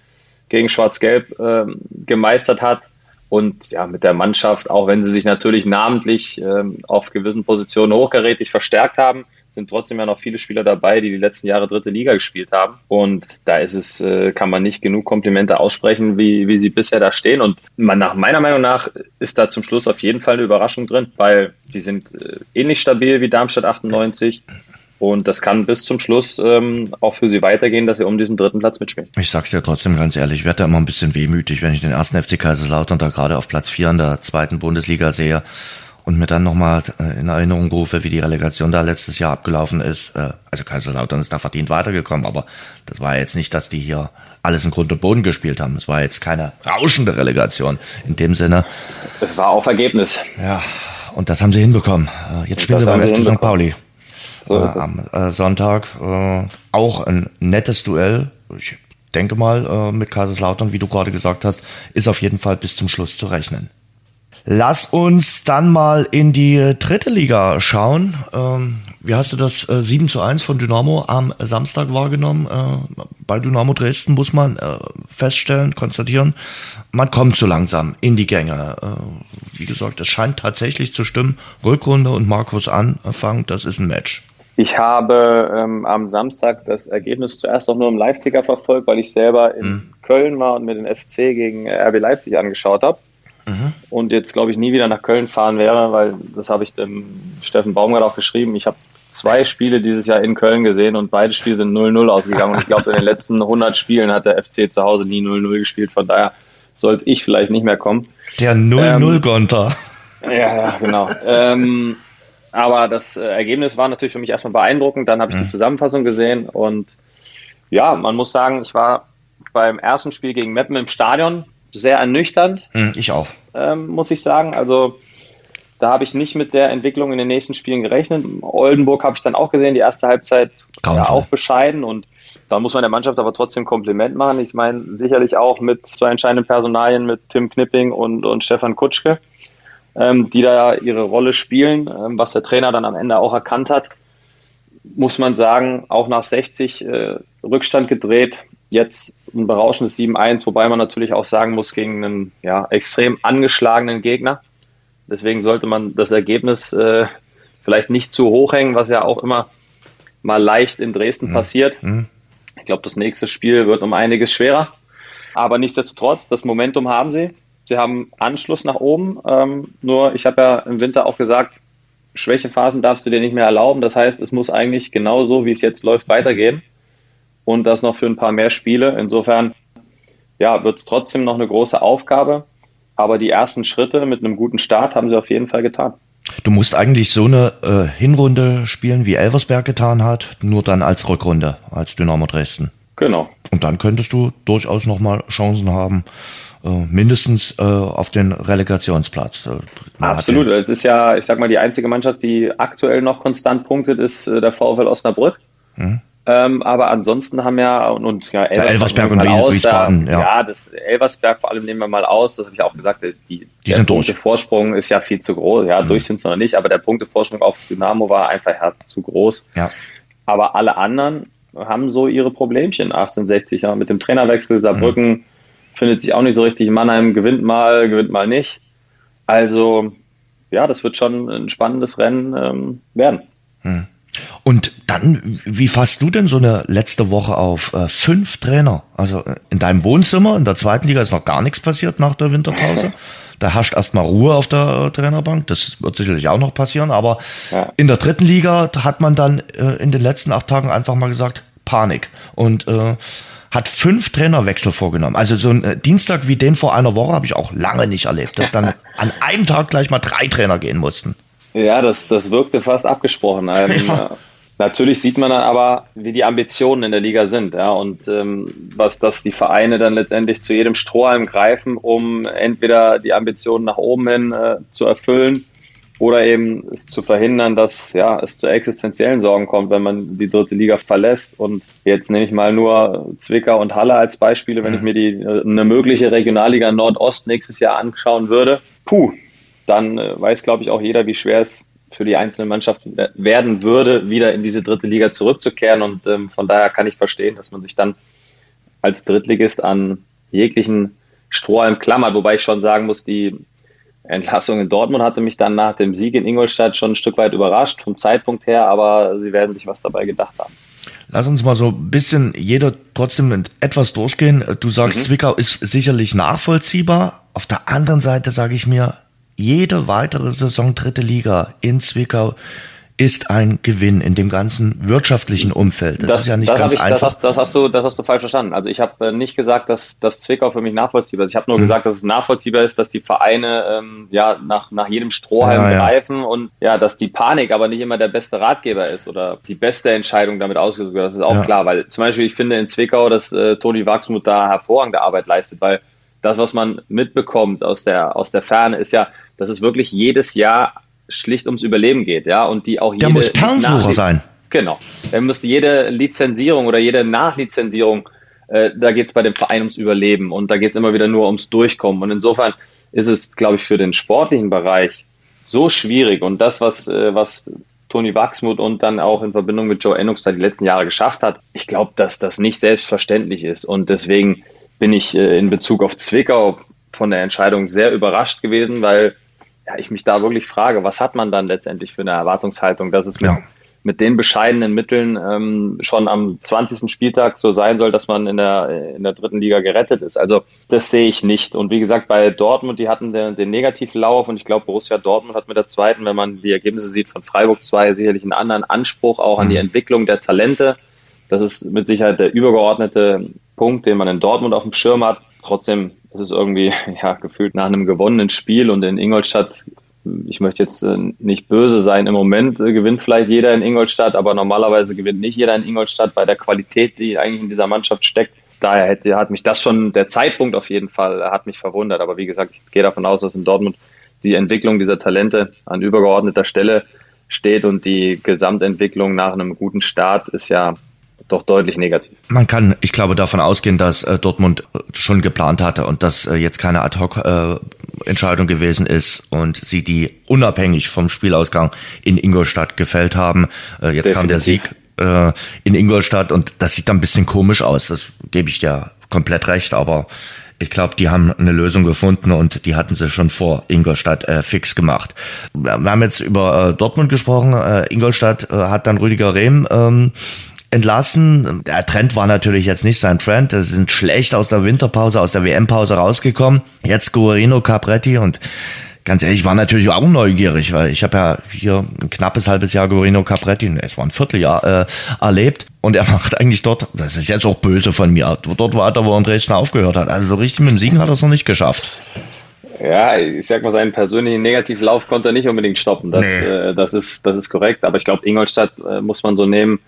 gegen Schwarz-Gelb äh, gemeistert hat. Und ja, mit der Mannschaft, auch wenn sie sich natürlich namentlich äh, auf gewissen Positionen hochgerätig verstärkt haben, sind trotzdem ja noch viele Spieler dabei, die die letzten Jahre dritte Liga gespielt haben. Und da ist es, äh, kann man nicht genug Komplimente aussprechen, wie, wie sie bisher da stehen. Und man, nach meiner Meinung nach ist da zum Schluss auf jeden Fall eine Überraschung drin, weil die sind äh, ähnlich stabil wie Darmstadt 98. Und das kann bis zum Schluss ähm, auch für sie weitergehen, dass sie um diesen dritten Platz mitspielen. Ich sag's dir trotzdem ganz ehrlich, ich werde da immer ein bisschen wehmütig, wenn ich den ersten FC Kaiserslautern da gerade auf Platz vier in der zweiten Bundesliga sehe und mir dann nochmal äh, in Erinnerung rufe, wie die Relegation da letztes Jahr abgelaufen ist. Äh, also Kaiserslautern ist da verdient weitergekommen, aber das war jetzt nicht, dass die hier alles in Grund und Boden gespielt haben. Es war jetzt keine rauschende Relegation in dem Sinne. Es war auf Ergebnis. Ja, und das haben sie hinbekommen. Äh, jetzt spielen sie beim FC St. Pauli. So ist es. Am Sonntag auch ein nettes Duell. Ich denke mal, äh, mit Kaiserslautern, wie du gerade gesagt hast, ist auf jeden Fall bis zum Schluss zu rechnen. Lass uns dann mal in die dritte Liga schauen. Ähm, wie hast du das äh, 7 zu 1 von Dynamo am Samstag wahrgenommen? Äh, bei Dynamo Dresden muss man äh, feststellen, konstatieren, man kommt so langsam in die Gänge. Äh, wie gesagt, es scheint tatsächlich zu stimmen. Rückrunde und Markus Anfang, das ist ein Match. Ich habe ähm, am Samstag das Ergebnis zuerst auch nur im Live-Ticker verfolgt, weil ich selber in mhm. Köln war und mir den FC gegen RB Leipzig angeschaut habe mhm. und jetzt, glaube ich, nie wieder nach Köln fahren wäre, weil das habe ich dem Steffen Baumgart auch geschrieben. Ich habe zwei Spiele dieses Jahr in Köln gesehen und beide Spiele sind 0-0 ausgegangen. Und ich glaube, in den letzten 100 Spielen hat der FC zu Hause nie 0-0 gespielt. Von daher sollte ich vielleicht nicht mehr kommen. Der 0-0-Gonter. Ähm, ja, ja, genau. ähm, aber das äh, Ergebnis war natürlich für mich erstmal beeindruckend. Dann habe ich mhm. die Zusammenfassung gesehen und ja, man muss sagen, ich war beim ersten Spiel gegen Meppen im Stadion sehr ernüchternd. Hm, ich auch. Ähm, muss ich sagen. Also da habe ich nicht mit der Entwicklung in den nächsten Spielen gerechnet. Oldenburg habe ich dann auch gesehen, die erste Halbzeit ja, auch bescheiden und da muss man der Mannschaft aber trotzdem Kompliment machen. Ich meine, sicherlich auch mit zwei entscheidenden Personalien, mit Tim Knipping und, und Stefan Kutschke, ähm, die da ihre Rolle spielen, ähm, was der Trainer dann am Ende auch erkannt hat, muss man sagen, auch nach 60 äh, Rückstand gedreht, Jetzt ein berauschendes 7-1, wobei man natürlich auch sagen muss, gegen einen ja, extrem angeschlagenen Gegner. Deswegen sollte man das Ergebnis äh, vielleicht nicht zu hoch hängen, was ja auch immer mal leicht in Dresden mhm. passiert. Mhm. Ich glaube, das nächste Spiel wird um einiges schwerer. Aber nichtsdestotrotz, das Momentum haben sie. Sie haben Anschluss nach oben. Ähm, nur, ich habe ja im Winter auch gesagt, Schwächephasen darfst du dir nicht mehr erlauben. Das heißt, es muss eigentlich genauso, wie es jetzt läuft, weitergehen und das noch für ein paar mehr Spiele. Insofern ja, wird es trotzdem noch eine große Aufgabe. Aber die ersten Schritte mit einem guten Start haben sie auf jeden Fall getan. Du musst eigentlich so eine äh, Hinrunde spielen, wie Elversberg getan hat, nur dann als Rückrunde, als Dynamo Dresden. Genau. Und dann könntest du durchaus nochmal Chancen haben, äh, mindestens äh, auf den Relegationsplatz. Äh, Absolut. Es ist ja, ich sag mal, die einzige Mannschaft, die aktuell noch konstant punktet, ist äh, der VfL Osnabrück. Mhm. Ähm, aber ansonsten haben ja und, und ja, Elversberg, ja, Elversberg und aus, Wiesbaden, ja. ja, das Elversberg vor allem nehmen wir mal aus, das habe ich auch gesagt, die, die der Punktevorsprung ist ja viel zu groß. Ja, mhm. durch sind es noch nicht, aber der Punktevorsprung auf Dynamo war einfach ja, zu groß. Ja. Aber alle anderen haben so ihre Problemchen. 1860 ja, mit dem Trainerwechsel, Saarbrücken mhm. findet sich auch nicht so richtig. Mannheim gewinnt mal, gewinnt mal nicht. Also ja, das wird schon ein spannendes Rennen ähm, werden. Mhm. Und dann, wie fasst du denn so eine letzte Woche auf? Äh, fünf Trainer. Also äh, in deinem Wohnzimmer, in der zweiten Liga ist noch gar nichts passiert nach der Winterpause. Da herrscht erstmal Ruhe auf der äh, Trainerbank. Das wird sicherlich auch noch passieren. Aber ja. in der dritten Liga hat man dann äh, in den letzten acht Tagen einfach mal gesagt, Panik. Und äh, hat fünf Trainerwechsel vorgenommen. Also so ein äh, Dienstag wie den vor einer Woche habe ich auch lange nicht erlebt, dass dann an einem Tag gleich mal drei Trainer gehen mussten. Ja, das, das wirkte fast abgesprochen. Ähm, ja. Natürlich sieht man dann aber, wie die Ambitionen in der Liga sind, ja, und ähm, was dass die Vereine dann letztendlich zu jedem Strohhalm greifen, um entweder die Ambitionen nach oben hin äh, zu erfüllen oder eben es zu verhindern, dass ja es zu existenziellen Sorgen kommt, wenn man die dritte Liga verlässt. Und jetzt nehme ich mal nur Zwickau und Halle als Beispiele, wenn ich mir die äh, eine mögliche Regionalliga Nordost nächstes Jahr anschauen würde. Puh, dann äh, weiß, glaube ich, auch jeder, wie schwer es für die einzelnen Mannschaften werden würde, wieder in diese dritte Liga zurückzukehren. Und ähm, von daher kann ich verstehen, dass man sich dann als Drittligist an jeglichen Strohhalm klammert. Wobei ich schon sagen muss, die Entlassung in Dortmund hatte mich dann nach dem Sieg in Ingolstadt schon ein Stück weit überrascht vom Zeitpunkt her, aber sie werden sich was dabei gedacht haben. Lass uns mal so ein bisschen jeder trotzdem etwas durchgehen. Du sagst, mhm. Zwickau ist sicherlich nachvollziehbar. Auf der anderen Seite sage ich mir, jede weitere Saison dritte Liga in Zwickau ist ein Gewinn in dem ganzen wirtschaftlichen Umfeld. Das, das ist ja nicht ganz ich, einfach. Das hast, das hast, du, das hast du falsch verstanden. Also ich habe äh, nicht gesagt, dass, dass Zwickau für mich nachvollziehbar ist. Ich habe nur hm. gesagt, dass es nachvollziehbar ist, dass die Vereine ähm, ja nach, nach jedem Strohhalm ja, greifen ja. und ja, dass die Panik aber nicht immer der beste Ratgeber ist oder die beste Entscheidung damit ausgesucht wird. Das ist auch ja. klar, weil zum Beispiel ich finde in Zwickau, dass äh, Toni Wachsmuth da hervorragende Arbeit leistet, weil das, was man mitbekommt aus der, aus der Ferne, ist ja, dass es wirklich jedes Jahr schlicht ums Überleben geht, ja, und die auch jede. Der muss Perlensucher sein. Genau. Er muss jede Lizenzierung oder jede Nachlizenzierung äh, da geht es bei dem Verein ums Überleben und da geht es immer wieder nur ums Durchkommen. Und insofern ist es, glaube ich, für den sportlichen Bereich so schwierig. Und das, was, äh, was Toni Wachsmuth und dann auch in Verbindung mit Joe Ennox da die letzten Jahre geschafft hat, ich glaube, dass das nicht selbstverständlich ist. Und deswegen bin ich äh, in Bezug auf Zwickau von der Entscheidung sehr überrascht gewesen, weil ja, ich mich da wirklich frage, was hat man dann letztendlich für eine Erwartungshaltung, dass es mit, ja. mit den bescheidenen Mitteln ähm, schon am 20. Spieltag so sein soll, dass man in der, in der dritten Liga gerettet ist. Also das sehe ich nicht. Und wie gesagt, bei Dortmund, die hatten den, den Negativlauf und ich glaube, Borussia Dortmund hat mit der zweiten, wenn man die Ergebnisse sieht von Freiburg 2, sicherlich einen anderen Anspruch auch an die mhm. Entwicklung der Talente. Das ist mit Sicherheit der übergeordnete Punkt, den man in Dortmund auf dem Schirm hat. Trotzdem ist es irgendwie ja, gefühlt nach einem gewonnenen Spiel und in Ingolstadt, ich möchte jetzt äh, nicht böse sein, im Moment äh, gewinnt vielleicht jeder in Ingolstadt, aber normalerweise gewinnt nicht jeder in Ingolstadt bei der Qualität, die eigentlich in dieser Mannschaft steckt. Daher hätte, hat mich das schon, der Zeitpunkt auf jeden Fall, hat mich verwundert. Aber wie gesagt, ich gehe davon aus, dass in Dortmund die Entwicklung dieser Talente an übergeordneter Stelle steht und die Gesamtentwicklung nach einem guten Start ist ja doch deutlich negativ. Man kann, ich glaube, davon ausgehen, dass äh, Dortmund äh, schon geplant hatte und dass äh, jetzt keine Ad-Hoc-Entscheidung äh, gewesen ist und sie die unabhängig vom Spielausgang in Ingolstadt gefällt haben. Äh, jetzt Definitiv. kam der Sieg äh, in Ingolstadt und das sieht dann ein bisschen komisch aus. Das gebe ich dir komplett recht, aber ich glaube, die haben eine Lösung gefunden und die hatten sie schon vor Ingolstadt äh, fix gemacht. Wir haben jetzt über äh, Dortmund gesprochen. Äh, Ingolstadt äh, hat dann Rüdiger Rehm ähm, entlassen. Der Trend war natürlich jetzt nicht sein Trend. Sie sind schlecht aus der Winterpause, aus der WM-Pause rausgekommen. Jetzt Guarino Capretti und ganz ehrlich, ich war natürlich auch neugierig, weil ich habe ja hier ein knappes halbes Jahr Guarino Capretti, es war ein Vierteljahr, äh, erlebt. Und er macht eigentlich dort, das ist jetzt auch böse von mir, dort weiter, wo er in Dresden aufgehört hat. Also so richtig mit dem Siegen hat er es noch nicht geschafft. Ja, ich sag mal, seinen persönlichen Negativlauf konnte er nicht unbedingt stoppen. Das, nee. äh, das, ist, das ist korrekt. Aber ich glaube, Ingolstadt äh, muss man so nehmen,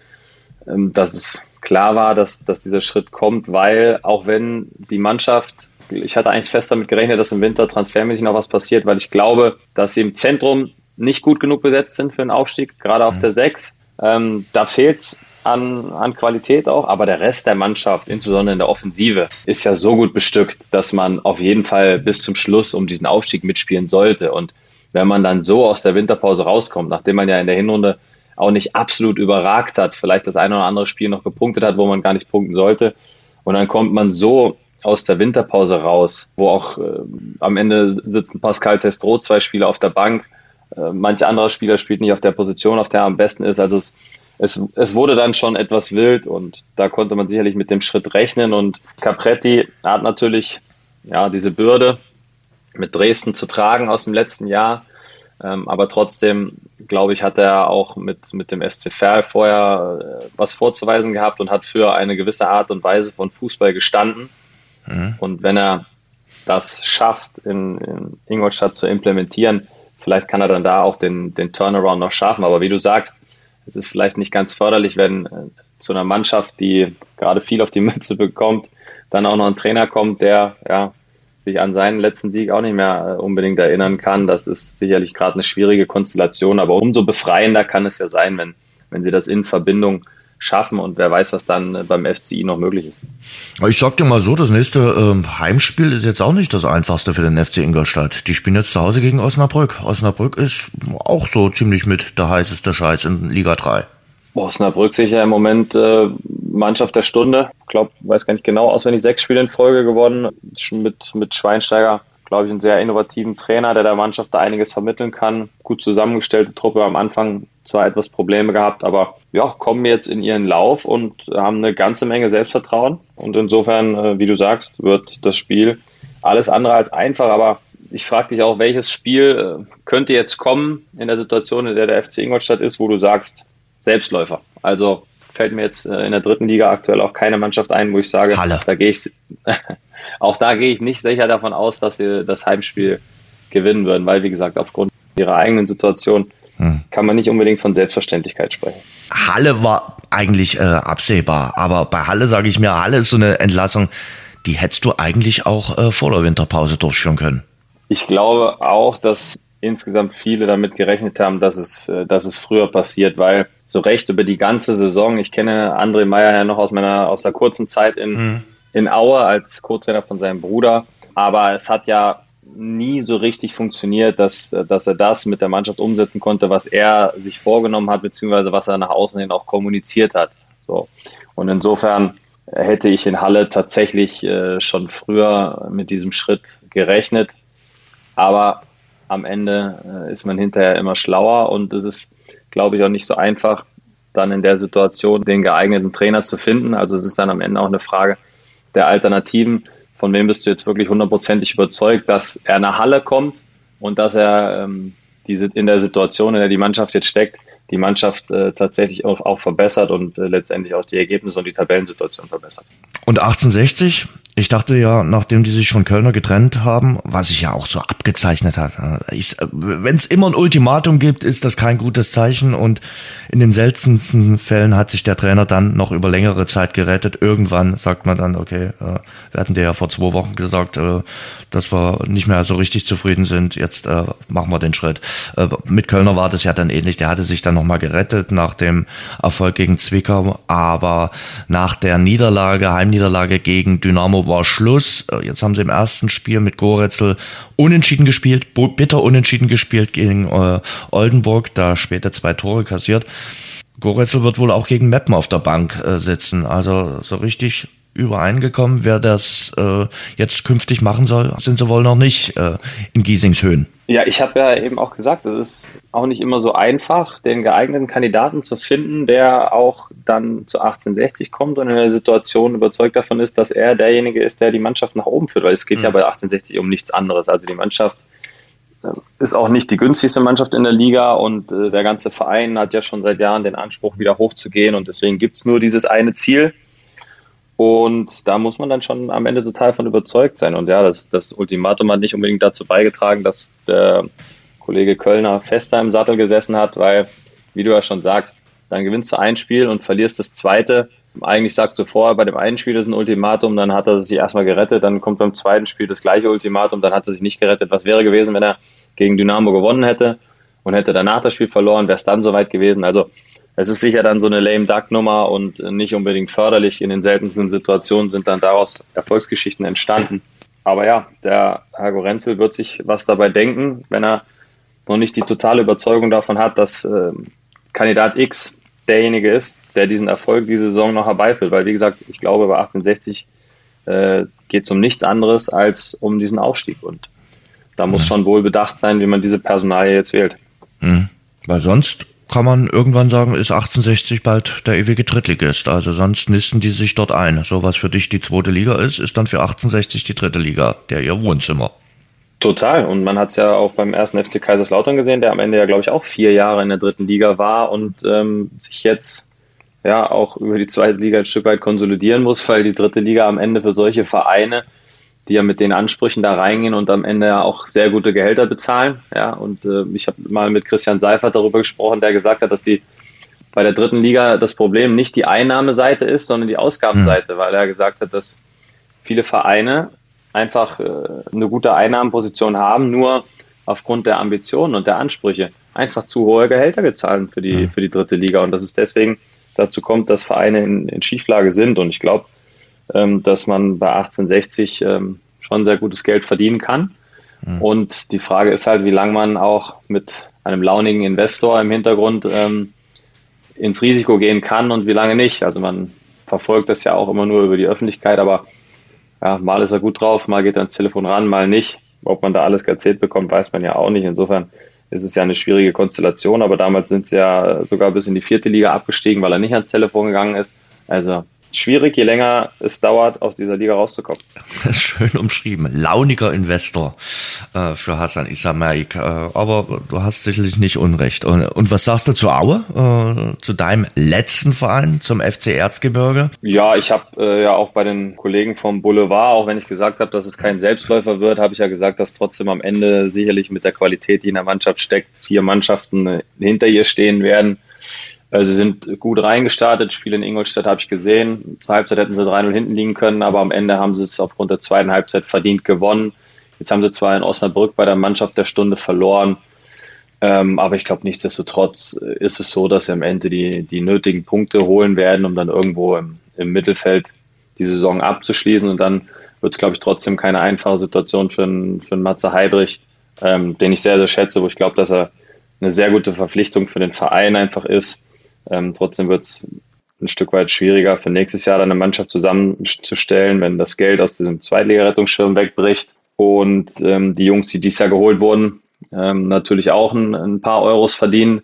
dass es klar war, dass, dass dieser Schritt kommt, weil auch wenn die Mannschaft, ich hatte eigentlich fest damit gerechnet, dass im Winter transfermäßig noch was passiert, weil ich glaube, dass sie im Zentrum nicht gut genug besetzt sind für einen Aufstieg, gerade auf mhm. der 6. Ähm, da fehlt an, an Qualität auch, aber der Rest der Mannschaft, insbesondere in der Offensive, ist ja so gut bestückt, dass man auf jeden Fall bis zum Schluss um diesen Aufstieg mitspielen sollte. Und wenn man dann so aus der Winterpause rauskommt, nachdem man ja in der Hinrunde auch nicht absolut überragt hat, vielleicht das eine oder andere Spiel noch gepunktet hat, wo man gar nicht punkten sollte. Und dann kommt man so aus der Winterpause raus, wo auch äh, am Ende sitzen Pascal Testro, zwei Spieler auf der Bank, äh, manch anderer Spieler spielt nicht auf der Position, auf der er am besten ist. Also es, es, es wurde dann schon etwas wild und da konnte man sicherlich mit dem Schritt rechnen. Und Capretti hat natürlich ja diese Bürde mit Dresden zu tragen aus dem letzten Jahr. Ähm, aber trotzdem, glaube ich, hat er auch mit, mit dem SC Verl vorher äh, was vorzuweisen gehabt und hat für eine gewisse Art und Weise von Fußball gestanden. Mhm. Und wenn er das schafft, in, in Ingolstadt zu implementieren, vielleicht kann er dann da auch den, den Turnaround noch schaffen. Aber wie du sagst, es ist vielleicht nicht ganz förderlich, wenn äh, zu einer Mannschaft, die gerade viel auf die Mütze bekommt, dann auch noch ein Trainer kommt, der ja sich an seinen letzten Sieg auch nicht mehr äh, unbedingt erinnern kann. Das ist sicherlich gerade eine schwierige Konstellation, aber umso befreiender kann es ja sein, wenn, wenn sie das in Verbindung schaffen und wer weiß, was dann äh, beim FCI noch möglich ist. Ich sag dir mal so, das nächste ähm, Heimspiel ist jetzt auch nicht das einfachste für den FC Ingolstadt. Die spielen jetzt zu Hause gegen Osnabrück. Osnabrück ist auch so ziemlich mit der heißeste Scheiß in Liga 3. Osnabrück sicher im Moment äh, Mannschaft der Stunde. Ich glaube, weiß gar nicht genau auswendig, sechs Spiele in Folge geworden. Mit, mit Schweinsteiger, glaube ich, einen sehr innovativen Trainer, der der Mannschaft da einiges vermitteln kann. Gut zusammengestellte Truppe am Anfang zwar etwas Probleme gehabt, aber ja, kommen jetzt in ihren Lauf und haben eine ganze Menge Selbstvertrauen. Und insofern, äh, wie du sagst, wird das Spiel alles andere als einfach, aber ich frage dich auch, welches Spiel äh, könnte jetzt kommen in der Situation, in der der FC Ingolstadt ist, wo du sagst, Selbstläufer. Also fällt mir jetzt äh, in der dritten Liga aktuell auch keine Mannschaft ein, wo ich sage, Halle. da gehe ich auch da gehe ich nicht sicher davon aus, dass sie das Heimspiel gewinnen würden, weil wie gesagt, aufgrund ihrer eigenen Situation hm. kann man nicht unbedingt von Selbstverständlichkeit sprechen. Halle war eigentlich äh, absehbar, aber bei Halle sage ich mir, Halle ist so eine Entlassung, die hättest du eigentlich auch äh, vor der Winterpause durchführen können. Ich glaube auch, dass insgesamt viele damit gerechnet haben, dass es, äh, dass es früher passiert, weil so recht über die ganze Saison, ich kenne André Meyer ja noch aus meiner, aus der kurzen Zeit in, mhm. in Aue als Co-Trainer von seinem Bruder, aber es hat ja nie so richtig funktioniert, dass, dass er das mit der Mannschaft umsetzen konnte, was er sich vorgenommen hat, beziehungsweise was er nach außen hin auch kommuniziert hat. So. Und insofern hätte ich in Halle tatsächlich äh, schon früher mit diesem Schritt gerechnet. Aber am Ende äh, ist man hinterher immer schlauer und es ist, glaube ich, auch nicht so einfach, dann in der Situation den geeigneten Trainer zu finden. Also es ist dann am Ende auch eine Frage der Alternativen. Von wem bist du jetzt wirklich hundertprozentig überzeugt, dass er nach Halle kommt und dass er ähm, diese in der Situation, in der die Mannschaft jetzt steckt, die Mannschaft äh, tatsächlich auch, auch verbessert und äh, letztendlich auch die Ergebnisse und die Tabellensituation verbessert. Und 1860 ich dachte ja, nachdem die sich von Kölner getrennt haben, was sich ja auch so abgezeichnet hat, äh, wenn es immer ein Ultimatum gibt, ist das kein gutes Zeichen. Und in den seltensten Fällen hat sich der Trainer dann noch über längere Zeit gerettet. Irgendwann sagt man dann, okay, äh, wir hatten dir ja vor zwei Wochen gesagt, äh, dass wir nicht mehr so richtig zufrieden sind, jetzt machen wir den Schritt. Mit Kölner war das ja dann ähnlich, der hatte sich dann nochmal gerettet nach dem Erfolg gegen Zwickau, aber nach der Niederlage, Heimniederlage gegen Dynamo war Schluss. Äh, jetzt haben sie im ersten Spiel mit Goretzel unentschieden gespielt, bitter unentschieden gespielt gegen äh, Oldenburg, da später zwei Tore kassiert. Goretzel wird wohl auch gegen Meppen auf der Bank äh, sitzen. Also so richtig übereingekommen, wer das äh, jetzt künftig machen soll, sind sie wohl noch nicht äh, in Giesingshöhen. Ja, ich habe ja eben auch gesagt, es ist auch nicht immer so einfach, den geeigneten Kandidaten zu finden, der auch dann zu 1860 kommt und in der Situation überzeugt davon ist, dass er derjenige ist, der die Mannschaft nach oben führt, weil es geht mhm. ja bei 1860 um nichts anderes. Also die Mannschaft äh, ist auch nicht die günstigste Mannschaft in der Liga und äh, der ganze Verein hat ja schon seit Jahren den Anspruch, wieder hochzugehen und deswegen gibt's nur dieses eine Ziel. Und da muss man dann schon am Ende total von überzeugt sein. Und ja, das, das Ultimatum hat nicht unbedingt dazu beigetragen, dass der Kollege Kölner fester im Sattel gesessen hat, weil, wie du ja schon sagst, dann gewinnst du ein Spiel und verlierst das zweite. Eigentlich sagst du vorher, bei dem einen Spiel ist ein Ultimatum, dann hat er sich erstmal gerettet, dann kommt beim zweiten Spiel das gleiche Ultimatum, dann hat er sich nicht gerettet. Was wäre gewesen, wenn er gegen Dynamo gewonnen hätte und hätte danach das Spiel verloren, wäre es dann soweit gewesen. Also es ist sicher dann so eine lame duck Nummer und nicht unbedingt förderlich. In den seltensten Situationen sind dann daraus Erfolgsgeschichten entstanden. Aber ja, der Herr Gorenzel wird sich was dabei denken, wenn er noch nicht die totale Überzeugung davon hat, dass äh, Kandidat X derjenige ist, der diesen Erfolg diese Saison noch herbeiführt. Weil, wie gesagt, ich glaube, bei 1860 äh, geht es um nichts anderes als um diesen Aufstieg. Und da muss mhm. schon wohl bedacht sein, wie man diese Personalie jetzt wählt. Mhm. Weil sonst kann man irgendwann sagen, ist 1860 bald der ewige Drittligist. Also sonst nisten die sich dort ein. So was für dich die zweite Liga ist, ist dann für 1860 die dritte Liga, der ihr Wohnzimmer. Total. Und man hat es ja auch beim ersten FC Kaiserslautern gesehen, der am Ende ja, glaube ich, auch vier Jahre in der dritten Liga war und ähm, sich jetzt ja auch über die zweite Liga ein Stück weit konsolidieren muss, weil die dritte Liga am Ende für solche Vereine die ja mit den Ansprüchen da reingehen und am Ende ja auch sehr gute Gehälter bezahlen. Ja, und äh, ich habe mal mit Christian Seifert darüber gesprochen, der gesagt hat, dass die bei der dritten Liga das Problem nicht die Einnahmeseite ist, sondern die Ausgabenseite, mhm. weil er gesagt hat, dass viele Vereine einfach äh, eine gute Einnahmenposition haben, nur aufgrund der Ambitionen und der Ansprüche einfach zu hohe Gehälter gezahlt für die, mhm. für die dritte Liga und dass es deswegen dazu kommt, dass Vereine in, in Schieflage sind. Und ich glaube, dass man bei 1860 ähm, schon sehr gutes Geld verdienen kann. Mhm. Und die Frage ist halt, wie lange man auch mit einem launigen Investor im Hintergrund ähm, ins Risiko gehen kann und wie lange nicht. Also man verfolgt das ja auch immer nur über die Öffentlichkeit, aber ja, mal ist er gut drauf, mal geht er ans Telefon ran, mal nicht. Ob man da alles erzählt bekommt, weiß man ja auch nicht. Insofern ist es ja eine schwierige Konstellation, aber damals sind sie ja sogar bis in die vierte Liga abgestiegen, weil er nicht ans Telefon gegangen ist. Also schwierig, je länger es dauert, aus dieser Liga rauszukommen. Schön umschrieben. Launiger Investor äh, für Hassan Isamaik. Äh, aber du hast sicherlich nicht Unrecht. Und, und was sagst du zu Aue, äh, zu deinem letzten Verein, zum FC Erzgebirge? Ja, ich habe äh, ja auch bei den Kollegen vom Boulevard, auch wenn ich gesagt habe, dass es kein Selbstläufer wird, habe ich ja gesagt, dass trotzdem am Ende sicherlich mit der Qualität, die in der Mannschaft steckt, vier Mannschaften äh, hinter ihr stehen werden sie sind gut reingestartet. Spiel in Ingolstadt habe ich gesehen. Zur Halbzeit hätten sie 3-0 hinten liegen können, aber am Ende haben sie es aufgrund der zweiten Halbzeit verdient gewonnen. Jetzt haben sie zwar in Osnabrück bei der Mannschaft der Stunde verloren, Ähm, aber ich glaube, nichtsdestotrotz ist es so, dass sie am Ende die, die nötigen Punkte holen werden, um dann irgendwo im, im Mittelfeld die Saison abzuschließen. Und dann wird es, glaube ich, trotzdem keine einfache Situation für einen, für einen Matze Heidrich, ähm, den ich sehr, sehr schätze, wo ich glaube, dass er eine sehr gute Verpflichtung für den Verein einfach ist. Ähm, trotzdem wird es ein Stück weit schwieriger für nächstes Jahr dann eine Mannschaft zusammenzustellen, wenn das Geld aus diesem Zweitligarettungsschirm wegbricht und ähm, die Jungs, die dieses Jahr geholt wurden, ähm, natürlich auch ein, ein, paar Euros verdienen.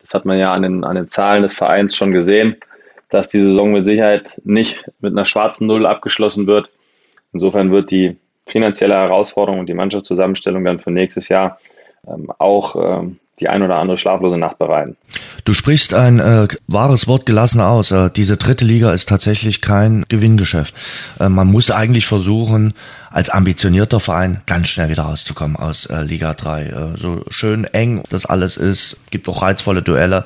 Das hat man ja an den, an den Zahlen des Vereins schon gesehen, dass die Saison mit Sicherheit nicht mit einer schwarzen Null abgeschlossen wird. Insofern wird die finanzielle Herausforderung und die Mannschaftszusammenstellung dann für nächstes Jahr ähm, auch ähm, die ein oder andere schlaflose Nacht bereiten. Du sprichst ein äh, wahres Wort gelassen aus. Äh, diese dritte Liga ist tatsächlich kein Gewinngeschäft. Äh, man muss eigentlich versuchen, als ambitionierter Verein ganz schnell wieder rauszukommen aus äh, Liga 3. Äh, so schön eng das alles ist, gibt auch reizvolle Duelle,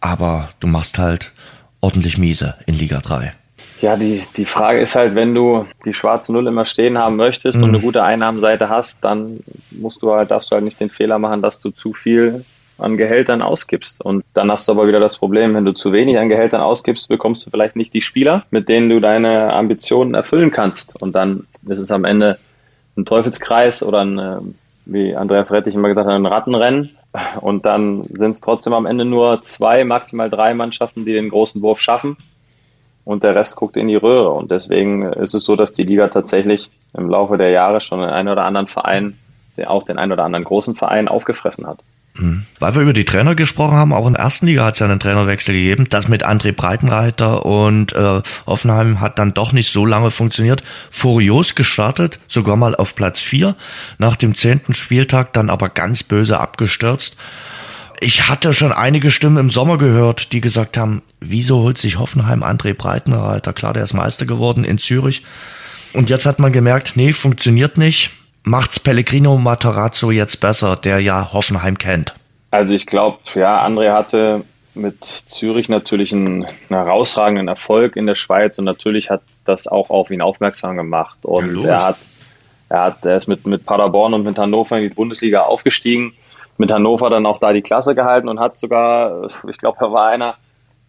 aber du machst halt ordentlich miese in Liga 3. Ja, die, die Frage ist halt, wenn du die schwarze Null immer stehen haben möchtest mhm. und eine gute Einnahmenseite hast, dann musst du halt, darfst du halt nicht den Fehler machen, dass du zu viel an Gehältern ausgibst. Und dann hast du aber wieder das Problem, wenn du zu wenig an Gehältern ausgibst, bekommst du vielleicht nicht die Spieler, mit denen du deine Ambitionen erfüllen kannst. Und dann ist es am Ende ein Teufelskreis oder ein, äh, wie Andreas Rettich immer gesagt hat, ein Rattenrennen. Und dann sind es trotzdem am Ende nur zwei, maximal drei Mannschaften, die den großen Wurf schaffen und der Rest guckt in die Röhre. Und deswegen ist es so, dass die Liga tatsächlich im Laufe der Jahre schon den einen oder anderen Verein, auch den einen oder anderen großen Verein aufgefressen hat. Mhm. Weil wir über die Trainer gesprochen haben, auch in der ersten Liga hat es ja einen Trainerwechsel gegeben. Das mit André Breitenreiter und äh, Offenheim hat dann doch nicht so lange funktioniert. Furios gestartet, sogar mal auf Platz vier nach dem zehnten Spieltag, dann aber ganz böse abgestürzt ich hatte schon einige Stimmen im Sommer gehört, die gesagt haben, wieso holt sich Hoffenheim André Breitenreiter? Klar, der ist Meister geworden in Zürich. Und jetzt hat man gemerkt, nee, funktioniert nicht. Macht's Pellegrino Matarazzo jetzt besser, der ja Hoffenheim kennt? Also ich glaube, ja, André hatte mit Zürich natürlich einen, einen, herausragenden Erfolg in der Schweiz und natürlich hat das auch auf ihn aufmerksam gemacht. Und ja, er hat, er hat, er ist mit, mit Paderborn und mit Hannover in die Bundesliga aufgestiegen mit Hannover dann auch da die Klasse gehalten und hat sogar, ich glaube, er war einer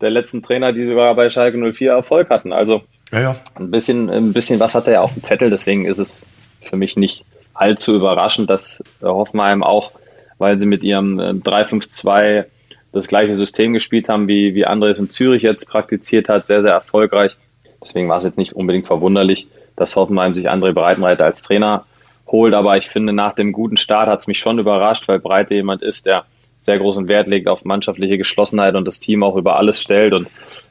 der letzten Trainer, die sogar bei Schalke 04 Erfolg hatten. Also ja, ja. ein bisschen, ein bisschen was hat er ja auf dem Zettel, deswegen ist es für mich nicht allzu überraschend, dass Hoffenheim auch, weil sie mit ihrem 3-5-2 äh, das gleiche System gespielt haben, wie, wie Andres in Zürich jetzt praktiziert hat, sehr, sehr erfolgreich. Deswegen war es jetzt nicht unbedingt verwunderlich, dass Hoffenheim sich André Breitenreiter als Trainer holt. Aber ich finde, nach dem guten Start hat es mich schon überrascht, weil Breite jemand ist, der sehr großen Wert legt auf mannschaftliche Geschlossenheit und das Team auch über alles stellt. Und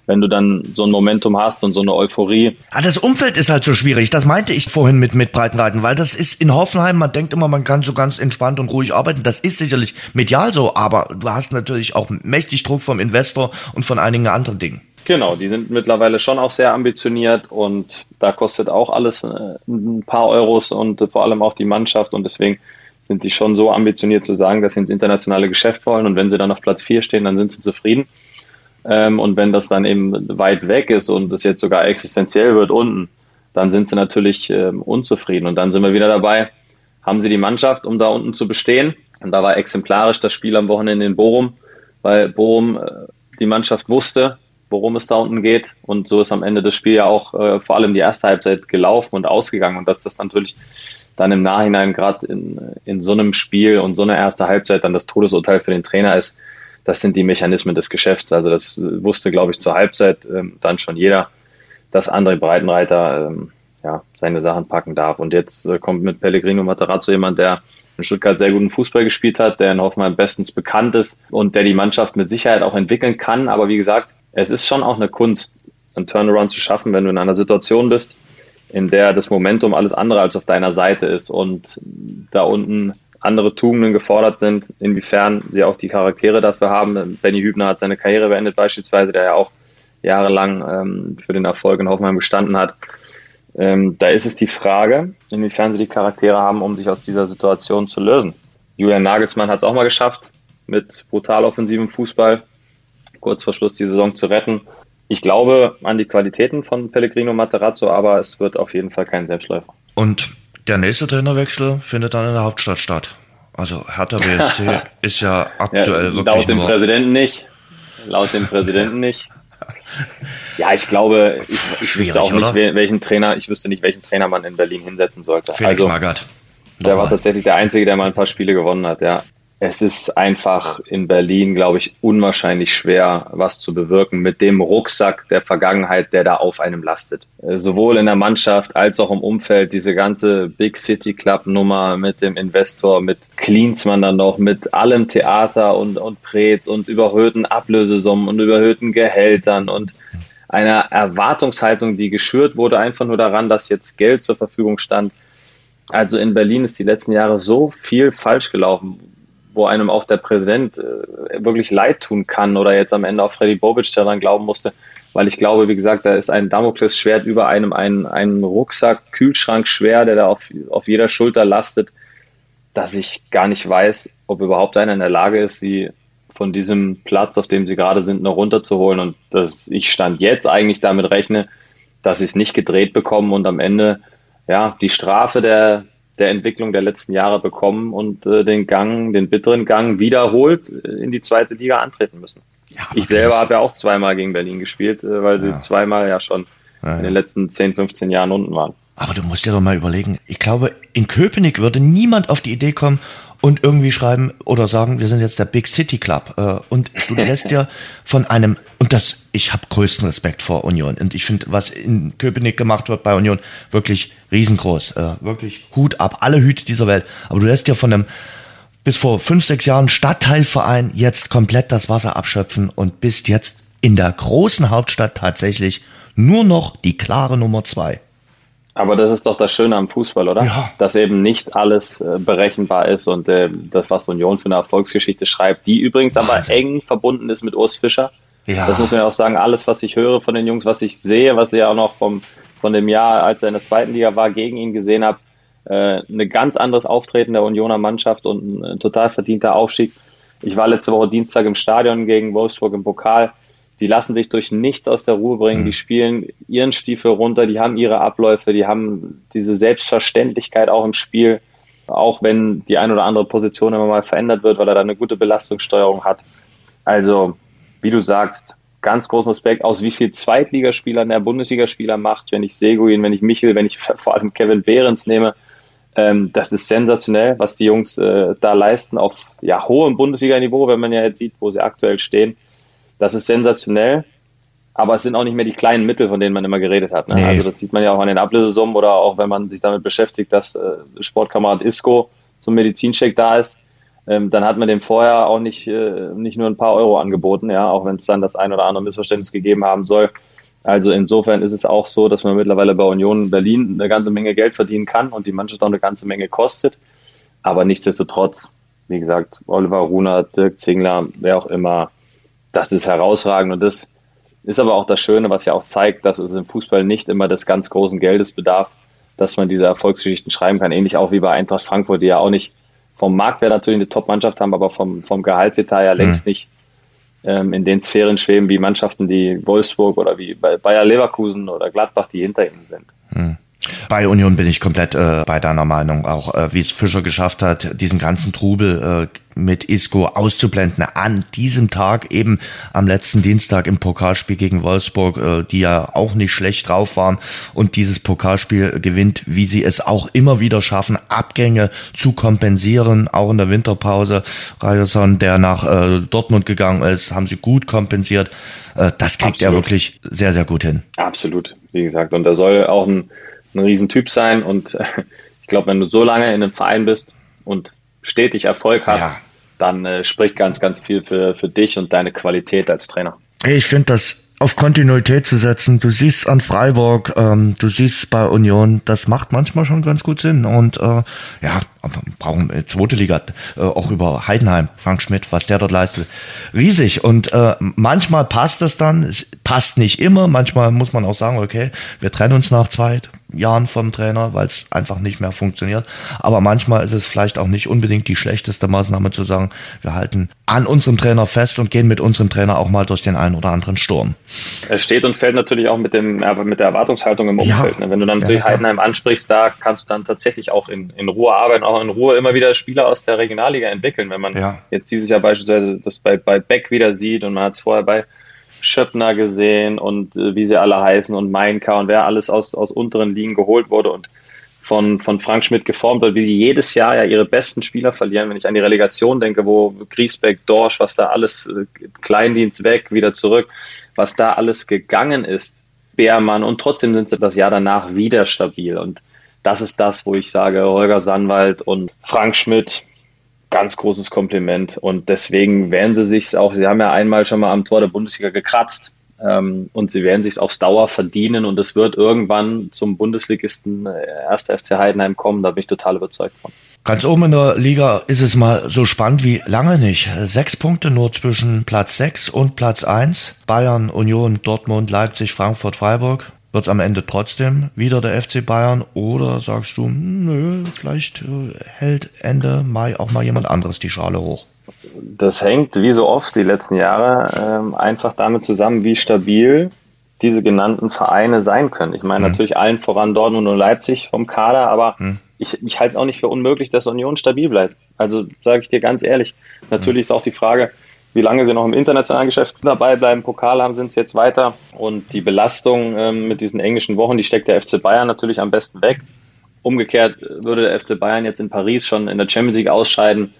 wenn du dann so ein Momentum hast und so eine Euphorie. Ah, das Umfeld ist halt so schwierig. Das meinte ich vorhin mit, mit Breitenreiten, weil das ist in Hoffenheim, man denkt immer, man kann so ganz entspannt und ruhig arbeiten. Das ist sicherlich medial so, aber du hast natürlich auch mächtig Druck vom Investor und von einigen anderen Dingen. Genau, die sind mittlerweile schon auch sehr ambitioniert und da kostet auch alles äh, ein paar Euros und vor allem auch die Mannschaft und deswegen sind die schon so ambitioniert zu sagen, dass sie ins internationale Geschäft wollen und wenn sie dann auf Platz 4 stehen, dann sind sie zufrieden. Ähm, und wenn das dann eben weit weg ist und es jetzt sogar existenziell wird unten, dann sind sie natürlich ähm, unzufrieden und dann sind wir wieder dabei, haben sie die Mannschaft, um da unten zu bestehen. Und da war exemplarisch das Spiel am Wochenende in Bochum, weil Bochum äh, die Mannschaft wusste, worum es da unten geht. Und so ist am Ende das Spiel ja auch äh, vor allem die erste Halbzeit gelaufen und ausgegangen. Und dass das natürlich dann im Nachhinein gerade in, in so einem Spiel und so einer erste Halbzeit dann das Todesurteil für den Trainer ist, das sind die Mechanismen des Geschäfts. Also das wusste, glaube ich, zur Halbzeit ähm, dann schon jeder, dass André Breitenreiter ähm, ja, seine Sachen packen darf. Und jetzt äh, kommt mit Pellegrino Materazzo jemand, der in Stuttgart sehr guten Fußball gespielt hat, der in Hoffenheim bestens bekannt ist und der die Mannschaft mit Sicherheit auch entwickeln kann. Aber wie gesagt, es ist schon auch eine Kunst, einen Turnaround zu schaffen, wenn du in einer Situation bist, in der das Momentum alles andere als auf deiner Seite ist und da unten andere Tugenden gefordert sind, inwiefern sie auch die Charaktere dafür haben. Benny Hübner hat seine Karriere beendet beispielsweise, der ja auch jahrelang ähm, für den Erfolg in Hoffenheim gestanden hat. Ähm, da ist es die Frage, inwiefern sie die Charaktere haben, um sich aus dieser Situation zu lösen. Julian Nagelsmann hat es auch mal geschafft, mit brutal offensivem Fußball kurz vor Schluss die Saison zu retten. Ich glaube an die Qualitäten von Pellegrino Materazzo, aber es wird auf jeden Fall kein Selbstläufer. Und der nächste Trainerwechsel findet dann in der Hauptstadt statt. Also Hertha BSC ist ja aktuell ja, wirklich Laut dem Präsidenten nicht. Laut dem Präsidenten nicht. Ja, ich glaube, ich, ich wüsste auch nicht, oder? welchen Trainer, ich wüsste nicht, welchen Trainer man in Berlin hinsetzen sollte. Felix also, Magath. Der war tatsächlich der Einzige, der mal ein paar Spiele gewonnen hat, ja es ist einfach in Berlin, glaube ich, unwahrscheinlich schwer, was zu bewirken mit dem Rucksack der Vergangenheit, der da auf einem lastet. Äh, sowohl in der Mannschaft als auch im Umfeld, diese ganze Big City Club Nummer mit dem Investor, mit Klinsmann dann noch, mit allem Theater und, und Prez und überhöhten Ablösesummen und überhöhten Gehältern und einer Erwartungshaltung, die geschürt wurde, einfach nur daran, dass jetzt Geld zur Verfügung stand. Also in Berlin ist die letzten Jahre so viel falsch gelaufen wo einem auch der Präsident äh, wirklich leid tun kann oder jetzt am Ende auch Freddy Bobic daran glauben musste, weil ich glaube, wie gesagt, da ist ein Damoklesschwert über einem ein, ein Rucksack, Kühlschrank schwer, der da auf, auf jeder Schulter lastet, dass ich gar nicht weiß, ob überhaupt einer in der Lage ist, sie von diesem Platz, auf dem sie gerade sind, noch runterzuholen. Und dass ich stand jetzt eigentlich damit rechne, dass sie es nicht gedreht bekommen und am Ende ja die Strafe der der Entwicklung der letzten Jahre bekommen und äh, den Gang, den bitteren Gang wiederholt äh, in die zweite Liga antreten müssen. Ja, ich selber habe ja auch zweimal gegen Berlin gespielt, äh, weil ja. sie zweimal ja schon ja, in den letzten 10, 15 Jahren unten waren. Aber du musst dir doch mal überlegen, ich glaube, in Köpenick würde niemand auf die Idee kommen, und irgendwie schreiben oder sagen, wir sind jetzt der Big City Club. Äh, und du lässt dir von einem, und das, ich habe größten Respekt vor Union. Und ich finde, was in Köpenick gemacht wird bei Union, wirklich riesengroß. Äh, wirklich Hut ab, alle Hüte dieser Welt. Aber du lässt dir von einem bis vor fünf, sechs Jahren Stadtteilverein jetzt komplett das Wasser abschöpfen und bist jetzt in der großen Hauptstadt tatsächlich nur noch die klare Nummer zwei. Aber das ist doch das Schöne am Fußball, oder? Ja. Dass eben nicht alles äh, berechenbar ist und äh, das, was Union für eine Erfolgsgeschichte schreibt, die übrigens Wahnsinn. aber eng verbunden ist mit Urs Fischer. Ja. Das muss man ja auch sagen, alles, was ich höre von den Jungs, was ich sehe, was ich ja auch noch vom, von dem Jahr, als er in der zweiten Liga war, gegen ihn gesehen habe, äh, eine ganz anderes Auftreten der Unioner Mannschaft und ein, ein total verdienter Aufstieg. Ich war letzte Woche Dienstag im Stadion gegen Wolfsburg im Pokal die lassen sich durch nichts aus der Ruhe bringen, mhm. die spielen ihren Stiefel runter, die haben ihre Abläufe, die haben diese Selbstverständlichkeit auch im Spiel, auch wenn die ein oder andere Position immer mal verändert wird, weil er da eine gute Belastungssteuerung hat. Also, wie du sagst, ganz großen Respekt, aus wie viel Zweitligaspielern der Bundesligaspieler macht, wenn ich Seguin, wenn ich Michel, wenn ich vor allem Kevin Behrens nehme. Ähm, das ist sensationell, was die Jungs äh, da leisten auf ja, hohem Bundesliga-Niveau, wenn man ja jetzt sieht, wo sie aktuell stehen. Das ist sensationell, aber es sind auch nicht mehr die kleinen Mittel, von denen man immer geredet hat. Ne? Nee. Also das sieht man ja auch an den Ablösesummen oder auch wenn man sich damit beschäftigt, dass äh, Sportkamerad Isco zum Medizincheck da ist. Ähm, dann hat man dem vorher auch nicht, äh, nicht nur ein paar Euro angeboten, ja, auch wenn es dann das ein oder andere Missverständnis gegeben haben soll. Also insofern ist es auch so, dass man mittlerweile bei Union Berlin eine ganze Menge Geld verdienen kann und die Mannschaft auch eine ganze Menge kostet. Aber nichtsdestotrotz, wie gesagt, Oliver Runer, Dirk Zingler, wer auch immer, das ist herausragend und das ist aber auch das Schöne, was ja auch zeigt, dass es im Fußball nicht immer des ganz großen Geldes bedarf, dass man diese Erfolgsgeschichten schreiben kann. Ähnlich auch wie bei Eintracht Frankfurt, die ja auch nicht vom Marktwert natürlich eine Top-Mannschaft haben, aber vom, vom Gehaltsetat ja längst mhm. nicht ähm, in den Sphären schweben wie Mannschaften, die Wolfsburg oder wie Bayer Leverkusen oder Gladbach, die hinter ihnen sind. Mhm. Bei Union bin ich komplett äh, bei deiner Meinung, auch äh, wie es Fischer geschafft hat, diesen ganzen Trubel äh, mit Isco auszublenden an diesem Tag, eben am letzten Dienstag im Pokalspiel gegen Wolfsburg, äh, die ja auch nicht schlecht drauf waren und dieses Pokalspiel gewinnt, wie sie es auch immer wieder schaffen, Abgänge zu kompensieren, auch in der Winterpause. Ryerson, der nach äh, Dortmund gegangen ist, haben sie gut kompensiert. Äh, das kriegt Absolut. er wirklich sehr, sehr gut hin. Absolut, wie gesagt. Und da soll auch ein ein Riesentyp sein und äh, ich glaube, wenn du so lange in einem Verein bist und stetig Erfolg hast, ja. dann äh, spricht ganz, ganz viel für, für dich und deine Qualität als Trainer. Ich finde das auf Kontinuität zu setzen. Du siehst an Freiburg, ähm, du siehst bei Union, das macht manchmal schon ganz gut Sinn. Und äh, ja, brauchen äh, zweite Liga, äh, auch über Heidenheim, Frank Schmidt, was der dort leistet, riesig. Und äh, manchmal passt es dann, es passt nicht immer, manchmal muss man auch sagen, okay, wir trennen uns nach zwei, Jahren vom Trainer, weil es einfach nicht mehr funktioniert. Aber manchmal ist es vielleicht auch nicht unbedingt die schlechteste Maßnahme zu sagen, wir halten an unserem Trainer fest und gehen mit unserem Trainer auch mal durch den einen oder anderen Sturm. Es steht und fällt natürlich auch mit dem mit der Erwartungshaltung im Umfeld. Ja. Ne? Wenn du dann natürlich ja, Heidenheim ansprichst, da kannst du dann tatsächlich auch in, in Ruhe arbeiten, auch in Ruhe immer wieder Spieler aus der Regionalliga entwickeln. Wenn man ja. jetzt dieses Jahr beispielsweise das bei, bei Beck wieder sieht und man hat es vorher bei Schöppner gesehen und äh, wie sie alle heißen und Meinka und wer alles aus, aus unteren Ligen geholt wurde und von, von Frank Schmidt geformt wird, wie die jedes Jahr ja ihre besten Spieler verlieren. Wenn ich an die Relegation denke, wo Griesbeck, Dorsch, was da alles, äh, Kleindienst weg, wieder zurück, was da alles gegangen ist, Beermann und trotzdem sind sie das Jahr danach wieder stabil und das ist das, wo ich sage, Holger Sandwald und Frank Schmidt, ganz großes Kompliment. Und deswegen werden sie sich auch, sie haben ja einmal schon mal am Tor der Bundesliga gekratzt. Ähm, und sie werden sich aufs Dauer verdienen und es wird irgendwann zum Bundesligisten 1. Äh, FC Heidenheim kommen, da bin ich total überzeugt von. Ganz oben in der Liga ist es mal so spannend wie lange nicht. Sechs Punkte nur zwischen Platz sechs und Platz eins. Bayern, Union, Dortmund, Leipzig, Frankfurt, Freiburg. Wird es am Ende trotzdem wieder der FC Bayern oder sagst du, hm, nö, vielleicht äh, hält Ende Mai auch mal jemand anderes die Schale hoch? Das hängt, wie so oft die letzten Jahre, ähm, einfach damit zusammen, wie stabil diese genannten Vereine sein können. Ich meine hm. natürlich allen voran Dortmund und Leipzig vom Kader, aber hm. ich, ich halte es auch nicht für unmöglich, dass Union stabil bleibt. Also sage ich dir ganz ehrlich. Natürlich hm. ist auch die Frage, wie lange sie noch im internationalen Geschäft dabei bleiben. Pokal haben sind sie jetzt weiter. Und die Belastung ähm, mit diesen englischen Wochen, die steckt der FC Bayern natürlich am besten weg. Umgekehrt würde der FC Bayern jetzt in Paris schon in der Champions League ausscheiden.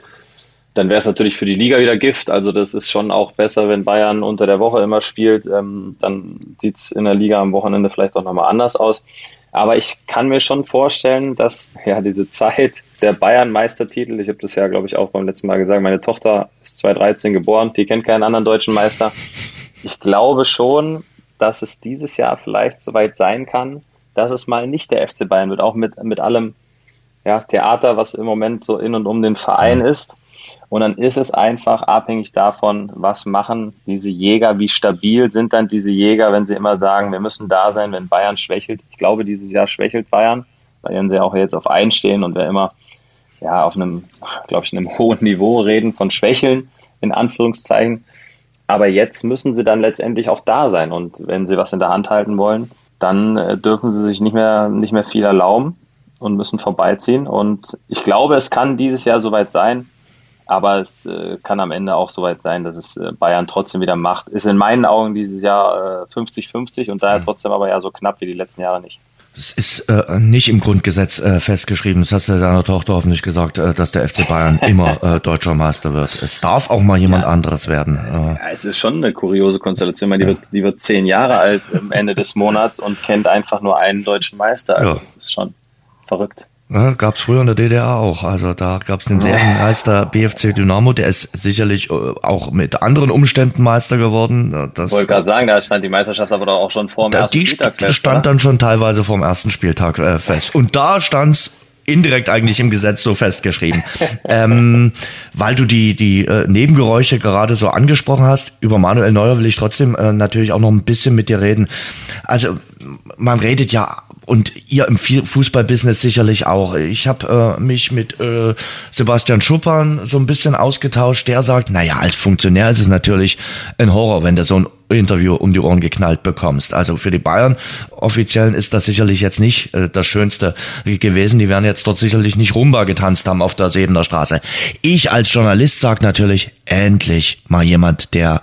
Dann wäre es natürlich für die Liga wieder Gift. Also das ist schon auch besser, wenn Bayern unter der Woche immer spielt. Ähm, dann sieht es in der Liga am Wochenende vielleicht auch nochmal anders aus. Aber ich kann mir schon vorstellen, dass ja diese Zeit der Bayern-Meistertitel, ich habe das ja, glaube ich, auch beim letzten Mal gesagt, meine Tochter ist 2013 geboren, die kennt keinen anderen deutschen Meister. Ich glaube schon, dass es dieses Jahr vielleicht soweit sein kann, dass es mal nicht der FC Bayern wird, auch mit, mit allem ja, Theater, was im Moment so in und um den Verein mhm. ist. Und dann ist es einfach abhängig davon, was machen diese Jäger, wie stabil sind dann diese Jäger, wenn sie immer sagen, wir müssen da sein, wenn Bayern schwächelt. Ich glaube, dieses Jahr schwächelt Bayern, weil sie auch jetzt auf einstehen und wer immer ja auf einem, glaube ich, einem hohen Niveau reden von Schwächeln, in Anführungszeichen. Aber jetzt müssen sie dann letztendlich auch da sein. Und wenn sie was in der Hand halten wollen, dann äh, dürfen sie sich nicht mehr, nicht mehr viel erlauben und müssen vorbeiziehen. Und ich glaube, es kann dieses Jahr soweit sein, aber es äh, kann am Ende auch soweit sein, dass es äh, Bayern trotzdem wieder macht. Ist in meinen Augen dieses Jahr 50-50 äh, und daher mhm. trotzdem aber ja so knapp wie die letzten Jahre nicht. Es ist äh, nicht im Grundgesetz äh, festgeschrieben. Das hast du deiner Tochter hoffentlich gesagt, äh, dass der FC Bayern immer äh, deutscher Meister wird. Es darf auch mal jemand ja. anderes werden. Äh. Ja, es ist schon eine kuriose Konstellation. Meine, die, ja. wird, die wird zehn Jahre alt am Ende des Monats und kennt einfach nur einen deutschen Meister. Also das ist schon verrückt. Ja, gab es früher in der DDR auch. Also da gab es den Serienmeister BFC Dynamo, der ist sicherlich äh, auch mit anderen Umständen Meister geworden. Das, ich wollte gerade sagen, da stand die Meisterschaft aber doch auch schon vor dem ersten die Spieltag fest. Die stand oder? dann schon teilweise vor dem ersten Spieltag äh, fest. Und da stand's indirekt eigentlich im Gesetz so festgeschrieben. ähm, weil du die, die äh, Nebengeräusche gerade so angesprochen hast, über Manuel Neuer will ich trotzdem äh, natürlich auch noch ein bisschen mit dir reden. Also man redet ja und ihr im Fußballbusiness sicherlich auch. Ich habe äh, mich mit äh, Sebastian Schuppan so ein bisschen ausgetauscht. Der sagt, naja, als Funktionär ist es natürlich ein Horror, wenn du so ein Interview um die Ohren geknallt bekommst. Also für die Bayern Offiziellen ist das sicherlich jetzt nicht äh, das Schönste gewesen. Die werden jetzt dort sicherlich nicht Rumba getanzt haben auf der Sebener Straße. Ich als Journalist sag natürlich, endlich mal jemand, der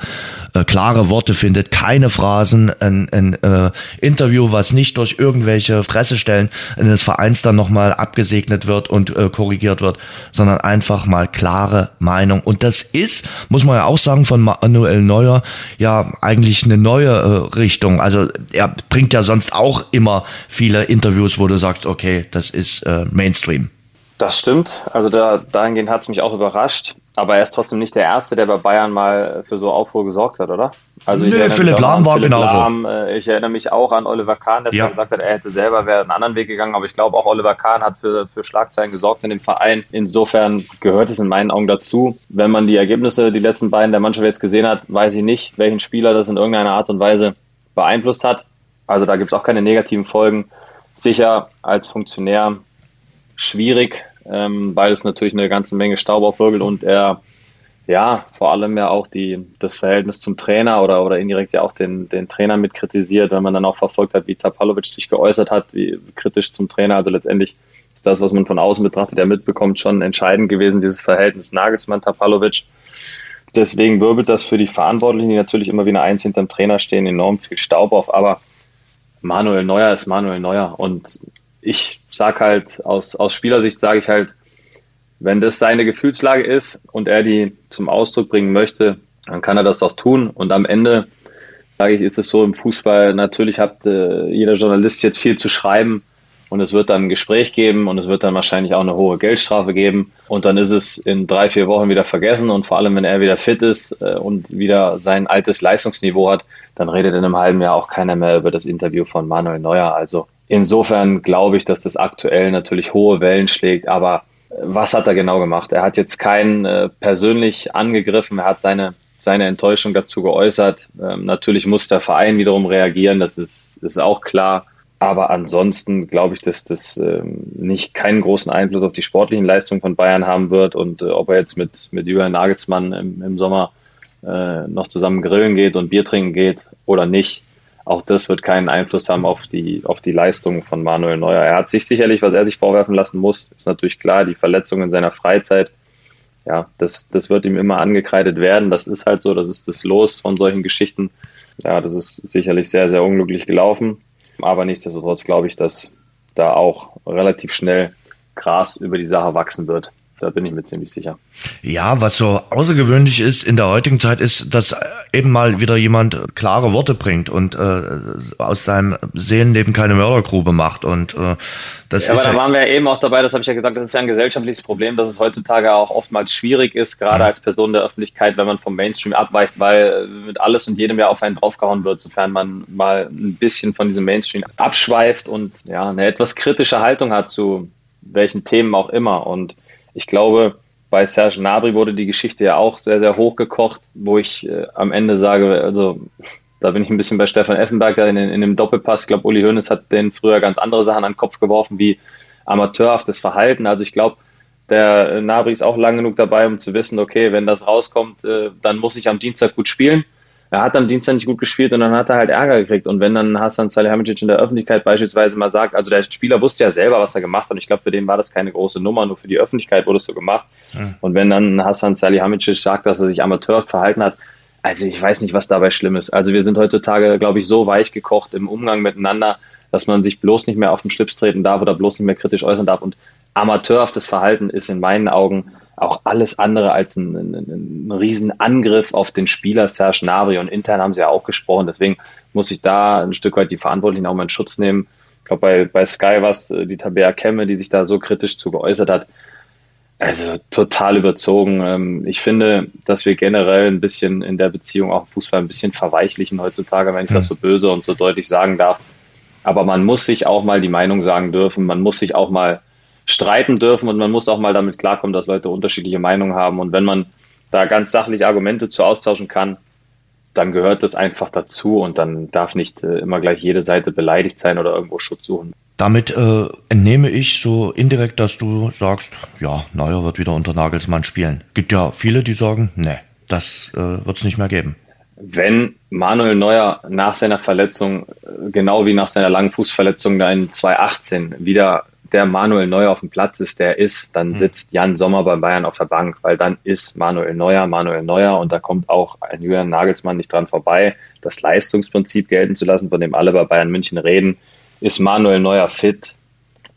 äh, klare Worte findet, keine Phrasen, ein, ein äh, Interview, was nicht durch irgendwelche Fressestellen eines Vereins dann nochmal abgesegnet wird und äh, korrigiert wird, sondern einfach mal klare Meinung. Und das ist, muss man ja auch sagen, von Manuel Neuer ja eigentlich eine neue äh, Richtung. Also er bringt ja sonst auch immer viele Interviews, wo du sagst, okay, das ist äh, Mainstream. Das stimmt. Also da, dahingehend hat es mich auch überrascht. Aber er ist trotzdem nicht der Erste, der bei Bayern mal für so Aufruhr gesorgt hat, oder? Also ich nee, Philipp Lahm war Philipp genauso. Lahm, äh, ich erinnere mich auch an Oliver Kahn, der ja. gesagt hat, er hätte selber wäre einen anderen Weg gegangen. Aber ich glaube, auch Oliver Kahn hat für, für Schlagzeilen gesorgt in dem Verein. Insofern gehört es in meinen Augen dazu. Wenn man die Ergebnisse, die letzten beiden der Mannschaft jetzt gesehen hat, weiß ich nicht, welchen Spieler das in irgendeiner Art und Weise beeinflusst hat. Also da gibt es auch keine negativen Folgen sicher als Funktionär schwierig, ähm, weil es natürlich eine ganze Menge Staub aufwirbelt und er ja vor allem ja auch die, das Verhältnis zum Trainer oder, oder indirekt ja auch den, den Trainer mit kritisiert, wenn man dann auch verfolgt hat, wie Tapalovic sich geäußert hat, wie kritisch zum Trainer. Also letztendlich ist das, was man von außen betrachtet, ja mitbekommt, schon entscheidend gewesen, dieses Verhältnis Nagelsmann-Tapalovic. Deswegen wirbelt das für die Verantwortlichen, die natürlich immer wie eine Eins hinterm Trainer stehen, enorm viel Staub auf. Aber Manuel Neuer ist Manuel Neuer. Und ich sag halt, aus, aus Spielersicht sage ich halt, wenn das seine Gefühlslage ist und er die zum Ausdruck bringen möchte, dann kann er das auch tun. Und am Ende, sage ich, ist es so im Fußball, natürlich hat äh, jeder Journalist jetzt viel zu schreiben und es wird dann ein Gespräch geben und es wird dann wahrscheinlich auch eine hohe Geldstrafe geben und dann ist es in drei, vier Wochen wieder vergessen und vor allem, wenn er wieder fit ist äh, und wieder sein altes Leistungsniveau hat, dann redet in einem halben Jahr auch keiner mehr über das Interview von Manuel Neuer. Also insofern glaube ich, dass das aktuell natürlich hohe Wellen schlägt, aber äh, was hat er genau gemacht? Er hat jetzt keinen äh, persönlich angegriffen, er hat seine seine Enttäuschung dazu geäußert. Ähm, natürlich muss der Verein wiederum reagieren, das ist, ist auch klar. Aber ansonsten glaube ich, dass das ähm, nicht keinen großen Einfluss auf die sportlichen Leistungen von Bayern haben wird. Und äh, ob er jetzt mit, mit Julian Nagelsmann im, im Sommer äh, noch zusammen grillen geht und Bier trinken geht oder nicht, auch das wird keinen Einfluss haben auf die, auf die Leistungen von Manuel Neuer. Er hat sich sicherlich, was er sich vorwerfen lassen muss, ist natürlich klar, die Verletzung in seiner Freizeit. Ja, das, das wird ihm immer angekreidet werden. Das ist halt so, das ist das Los von solchen Geschichten. Ja, das ist sicherlich sehr, sehr unglücklich gelaufen. Aber nichtsdestotrotz glaube ich, dass da auch relativ schnell Gras über die Sache wachsen wird. Da bin ich mir ziemlich sicher. Ja, was so außergewöhnlich ist in der heutigen Zeit ist, dass eben mal wieder jemand klare Worte bringt und äh, aus seinem Seelenleben keine Mördergrube macht. Und äh, das ja, ist. Aber da waren wir ja eben auch dabei, das habe ich ja gesagt, das ist ja ein gesellschaftliches Problem, dass es heutzutage auch oftmals schwierig ist, gerade als Person der Öffentlichkeit, wenn man vom Mainstream abweicht, weil mit alles und jedem ja auf einen draufgehauen wird, sofern man mal ein bisschen von diesem Mainstream abschweift und ja, eine etwas kritische Haltung hat zu welchen Themen auch immer. Und ich glaube, bei Serge Nabri wurde die Geschichte ja auch sehr, sehr hochgekocht, wo ich äh, am Ende sage, also da bin ich ein bisschen bei Stefan Effenberg in, in dem Doppelpass. Ich glaube, Uli Hoeneß hat den früher ganz andere Sachen an den Kopf geworfen, wie amateurhaftes Verhalten. Also ich glaube, der Nabri ist auch lang genug dabei, um zu wissen, okay, wenn das rauskommt, äh, dann muss ich am Dienstag gut spielen er hat am Dienstag nicht gut gespielt und dann hat er halt Ärger gekriegt. Und wenn dann Hassan Salihamidzic in der Öffentlichkeit beispielsweise mal sagt, also der Spieler wusste ja selber, was er gemacht hat und ich glaube, für den war das keine große Nummer, nur für die Öffentlichkeit wurde es so gemacht. Mhm. Und wenn dann Hassan Salihamidzic sagt, dass er sich amateurhaft verhalten hat, also ich weiß nicht, was dabei schlimm ist. Also wir sind heutzutage, glaube ich, so weich gekocht im Umgang miteinander, dass man sich bloß nicht mehr auf den Schlips treten darf oder bloß nicht mehr kritisch äußern darf. Und amateurhaftes Verhalten ist in meinen Augen auch alles andere als ein, ein, ein Riesenangriff auf den Spieler Serge Gnabry und intern haben sie ja auch gesprochen. Deswegen muss ich da ein Stück weit die Verantwortlichen auch mal in Schutz nehmen. Ich glaube, bei, bei Sky war es äh, die Tabea Kemme, die sich da so kritisch zu geäußert hat. Also total überzogen. Ähm, ich finde, dass wir generell ein bisschen in der Beziehung auch im Fußball ein bisschen verweichlichen heutzutage, wenn ich das hm. so böse und so deutlich sagen darf. Aber man muss sich auch mal die Meinung sagen dürfen. Man muss sich auch mal streiten dürfen und man muss auch mal damit klarkommen, dass Leute unterschiedliche Meinungen haben. Und wenn man da ganz sachlich Argumente zu austauschen kann, dann gehört das einfach dazu und dann darf nicht äh, immer gleich jede Seite beleidigt sein oder irgendwo Schutz suchen. Damit äh, entnehme ich so indirekt, dass du sagst, ja, Neuer wird wieder unter Nagelsmann spielen. Gibt ja viele, die sagen, nee, das äh, wird es nicht mehr geben. Wenn Manuel Neuer nach seiner Verletzung, äh, genau wie nach seiner langen Fußverletzung in 2018 wieder der Manuel Neuer auf dem Platz ist, der ist, dann hm. sitzt Jan Sommer bei Bayern auf der Bank, weil dann ist Manuel Neuer Manuel Neuer und da kommt auch ein Julian Nagelsmann nicht dran vorbei, das Leistungsprinzip gelten zu lassen, von dem alle bei Bayern München reden. Ist Manuel Neuer fit?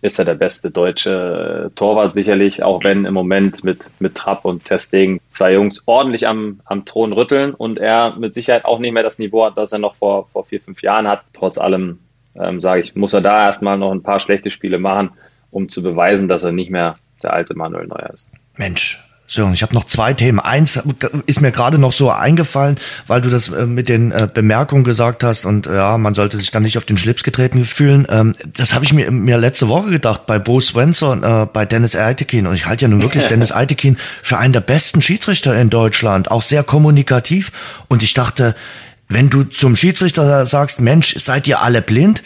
Ist er der beste deutsche Torwart sicherlich, auch wenn im Moment mit, mit Trapp und Testegen zwei Jungs ordentlich am, am Thron rütteln und er mit Sicherheit auch nicht mehr das Niveau hat, das er noch vor, vor vier, fünf Jahren hat. Trotz allem ähm, sage ich, muss er da erstmal noch ein paar schlechte Spiele machen, um zu beweisen, dass er nicht mehr der alte Manuel Neuer ist. Mensch, Sören, ich habe noch zwei Themen. Eins ist mir gerade noch so eingefallen, weil du das äh, mit den äh, Bemerkungen gesagt hast und ja, man sollte sich dann nicht auf den Schlips getreten fühlen. Ähm, das habe ich mir, mir letzte Woche gedacht bei Bo Svensson, äh, bei Dennis Eitekin. Und ich halte ja nun wirklich Dennis Eitekin für einen der besten Schiedsrichter in Deutschland, auch sehr kommunikativ. Und ich dachte, wenn du zum Schiedsrichter sagst, Mensch, seid ihr alle blind?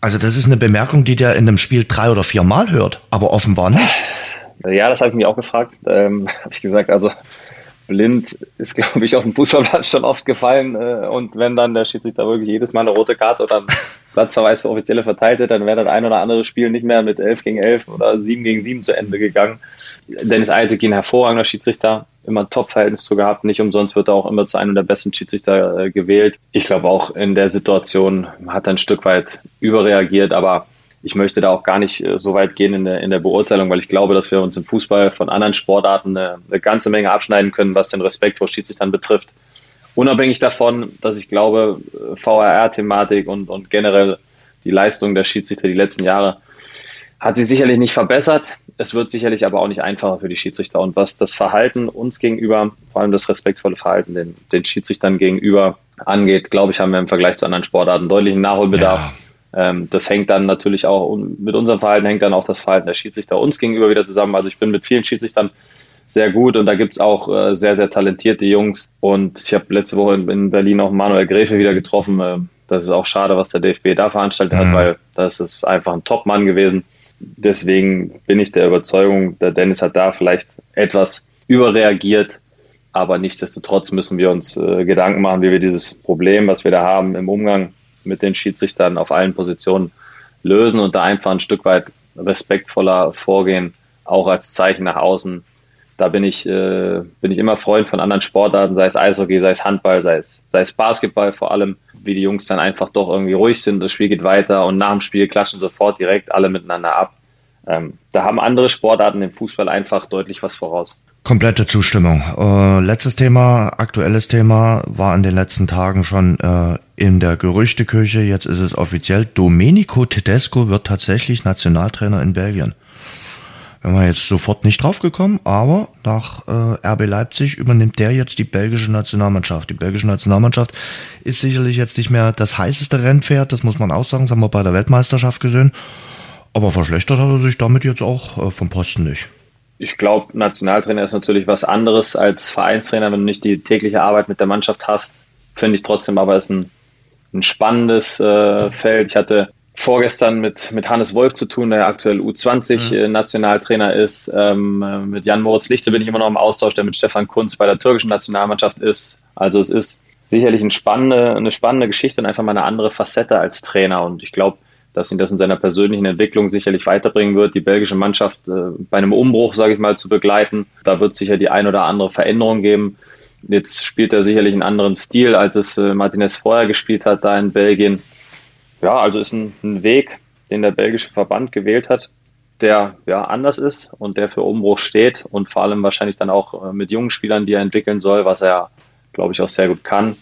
Also das ist eine Bemerkung, die der in einem Spiel drei oder vier Mal hört, aber offenbar nicht. Ja, das habe ich mich auch gefragt. Ähm, habe ich gesagt, also blind ist, glaube ich, auf dem Fußballplatz schon oft gefallen. Äh, und wenn dann der Schiedsrichter wirklich jedes Mal eine rote Karte oder einen Platzverweis für Offizielle verteilt hätte, dann wäre das ein oder andere Spiel nicht mehr mit 11 gegen 11 oder 7 gegen 7 zu Ende gegangen. Dennis Eisig, ein hervorragender Schiedsrichter, immer ein Top-Verhältnis zu gehabt. Nicht umsonst wird er auch immer zu einem der besten Schiedsrichter äh, gewählt. Ich glaube auch in der Situation hat er ein Stück weit überreagiert, aber ich möchte da auch gar nicht äh, so weit gehen in der, in der Beurteilung, weil ich glaube, dass wir uns im Fußball von anderen Sportarten eine, eine ganze Menge abschneiden können, was den Respekt vor Schiedsrichtern betrifft. Unabhängig davon, dass ich glaube, VRR-Thematik und, und generell die Leistung der Schiedsrichter die letzten Jahre hat sie sicherlich nicht verbessert. Es wird sicherlich aber auch nicht einfacher für die Schiedsrichter. Und was das Verhalten uns gegenüber, vor allem das respektvolle Verhalten den, den Schiedsrichtern gegenüber angeht, glaube ich, haben wir im Vergleich zu anderen Sportarten deutlichen Nachholbedarf. Ja. Ähm, das hängt dann natürlich auch, mit unserem Verhalten hängt dann auch das Verhalten der Schiedsrichter uns gegenüber wieder zusammen. Also ich bin mit vielen Schiedsrichtern sehr gut und da gibt's auch äh, sehr, sehr talentierte Jungs. Und ich habe letzte Woche in, in, Berlin auch Manuel Gräfe wieder getroffen. Äh, das ist auch schade, was der DFB da veranstaltet mhm. hat, weil das ist einfach ein Top-Mann gewesen. Deswegen bin ich der Überzeugung, der Dennis hat da vielleicht etwas überreagiert, aber nichtsdestotrotz müssen wir uns äh, Gedanken machen, wie wir dieses Problem, was wir da haben im Umgang mit den Schiedsrichtern auf allen Positionen lösen und da einfach ein Stück weit respektvoller vorgehen, auch als Zeichen nach außen. Da bin ich, äh, bin ich immer Freund von anderen Sportarten, sei es Eishockey, sei es Handball, sei es, sei es Basketball vor allem, wie die Jungs dann einfach doch irgendwie ruhig sind, das Spiel geht weiter und nach dem Spiel klatschen sofort direkt alle miteinander ab. Ähm, da haben andere Sportarten im Fußball einfach deutlich was voraus. Komplette Zustimmung. Äh, letztes Thema, aktuelles Thema, war in den letzten Tagen schon äh, in der Gerüchteküche. Jetzt ist es offiziell. Domenico Tedesco wird tatsächlich Nationaltrainer in Belgien. Wenn wir jetzt sofort nicht draufgekommen, aber nach äh, RB Leipzig übernimmt der jetzt die belgische Nationalmannschaft. Die belgische Nationalmannschaft ist sicherlich jetzt nicht mehr das heißeste Rennpferd, das muss man auch sagen, das haben wir bei der Weltmeisterschaft gesehen. Aber verschlechtert hat er sich damit jetzt auch äh, vom Posten nicht ich glaube, Nationaltrainer ist natürlich was anderes als Vereinstrainer, wenn du nicht die tägliche Arbeit mit der Mannschaft hast. Finde ich trotzdem aber ist ein, ein spannendes äh, Feld. Ich hatte vorgestern mit, mit Hannes Wolf zu tun, der aktuell U20-Nationaltrainer mhm. Äh, ist. Ähm, mit Jan Moritz Lichte bin ich immer noch im Austausch, der mit Stefan Kunz bei der türkischen Nationalmannschaft ist. Also es ist sicherlich eine spannende, eine spannende Geschichte und einfach mal eine andere Facette als Trainer. Und ich glaube, dass ihn das in seiner persönlichen Entwicklung sicherlich weiterbringen wird, die belgische Mannschaft äh, bei einem Umbruch, sage ich mal, zu begleiten. Da wird es sicher die ein oder andere Veränderung geben. Jetzt spielt er sicherlich einen anderen Stil, als es äh, Martinez vorher gespielt hat, da in Belgien. Ja, also ist ein, ein Weg, den der belgische Verband gewählt hat, der ja anders ist und der für Umbruch steht und vor allem wahrscheinlich dann auch äh, mit jungen Spielern, die er entwickeln soll, was er, glaube ich, auch sehr gut kann.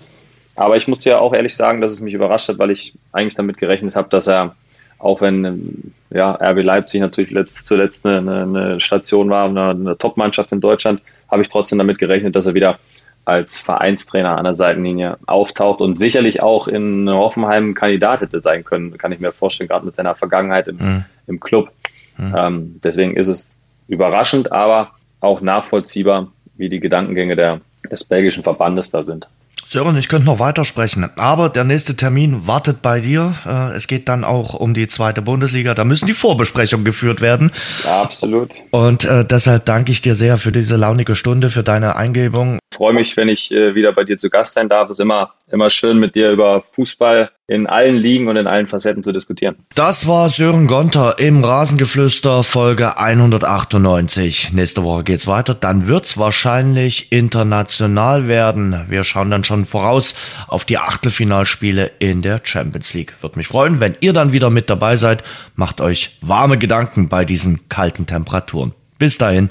Aber ich muss dir auch ehrlich sagen, dass es mich überrascht hat, weil ich eigentlich damit gerechnet habe, dass er, auch wenn ja, RB Leipzig natürlich letzt, zuletzt eine, eine Station war, eine, eine Top-Mannschaft in Deutschland, habe ich trotzdem damit gerechnet, dass er wieder als Vereinstrainer an der Seitenlinie auftaucht und sicherlich auch in Hoffenheim Kandidat hätte sein können, kann ich mir vorstellen, gerade mit seiner Vergangenheit im, mhm. im Club. Mhm. Ähm, deswegen ist es überraschend, aber auch nachvollziehbar, wie die Gedankengänge der, des belgischen Verbandes da sind. Sören, ich könnte noch weitersprechen, aber der nächste Termin wartet bei dir. Äh, es geht dann auch um die zweite Bundesliga. Da müssen die Vorbesprechungen geführt werden. Ja, absolut. Und äh, deshalb danke ich dir sehr für diese launige Stunde, für deine Eingebung freue mich, wenn ich äh, wieder bei dir zu Gast sein darf. Es ist immer, immer schön, mit dir über Fußball in allen Ligen und in allen Facetten zu diskutieren. Das war Sören Gonter im Rasengeflüster Folge 198. Nächste Woche geht's weiter. Dann wird's wahrscheinlich international werden. Wir schauen dann schon voraus auf die Achtelfinalspiele in der Champions League. Würde mich freuen, wenn ihr dann wieder mit dabei seid. Macht euch warme Gedanken bei diesen kalten Temperaturen. Bis dahin.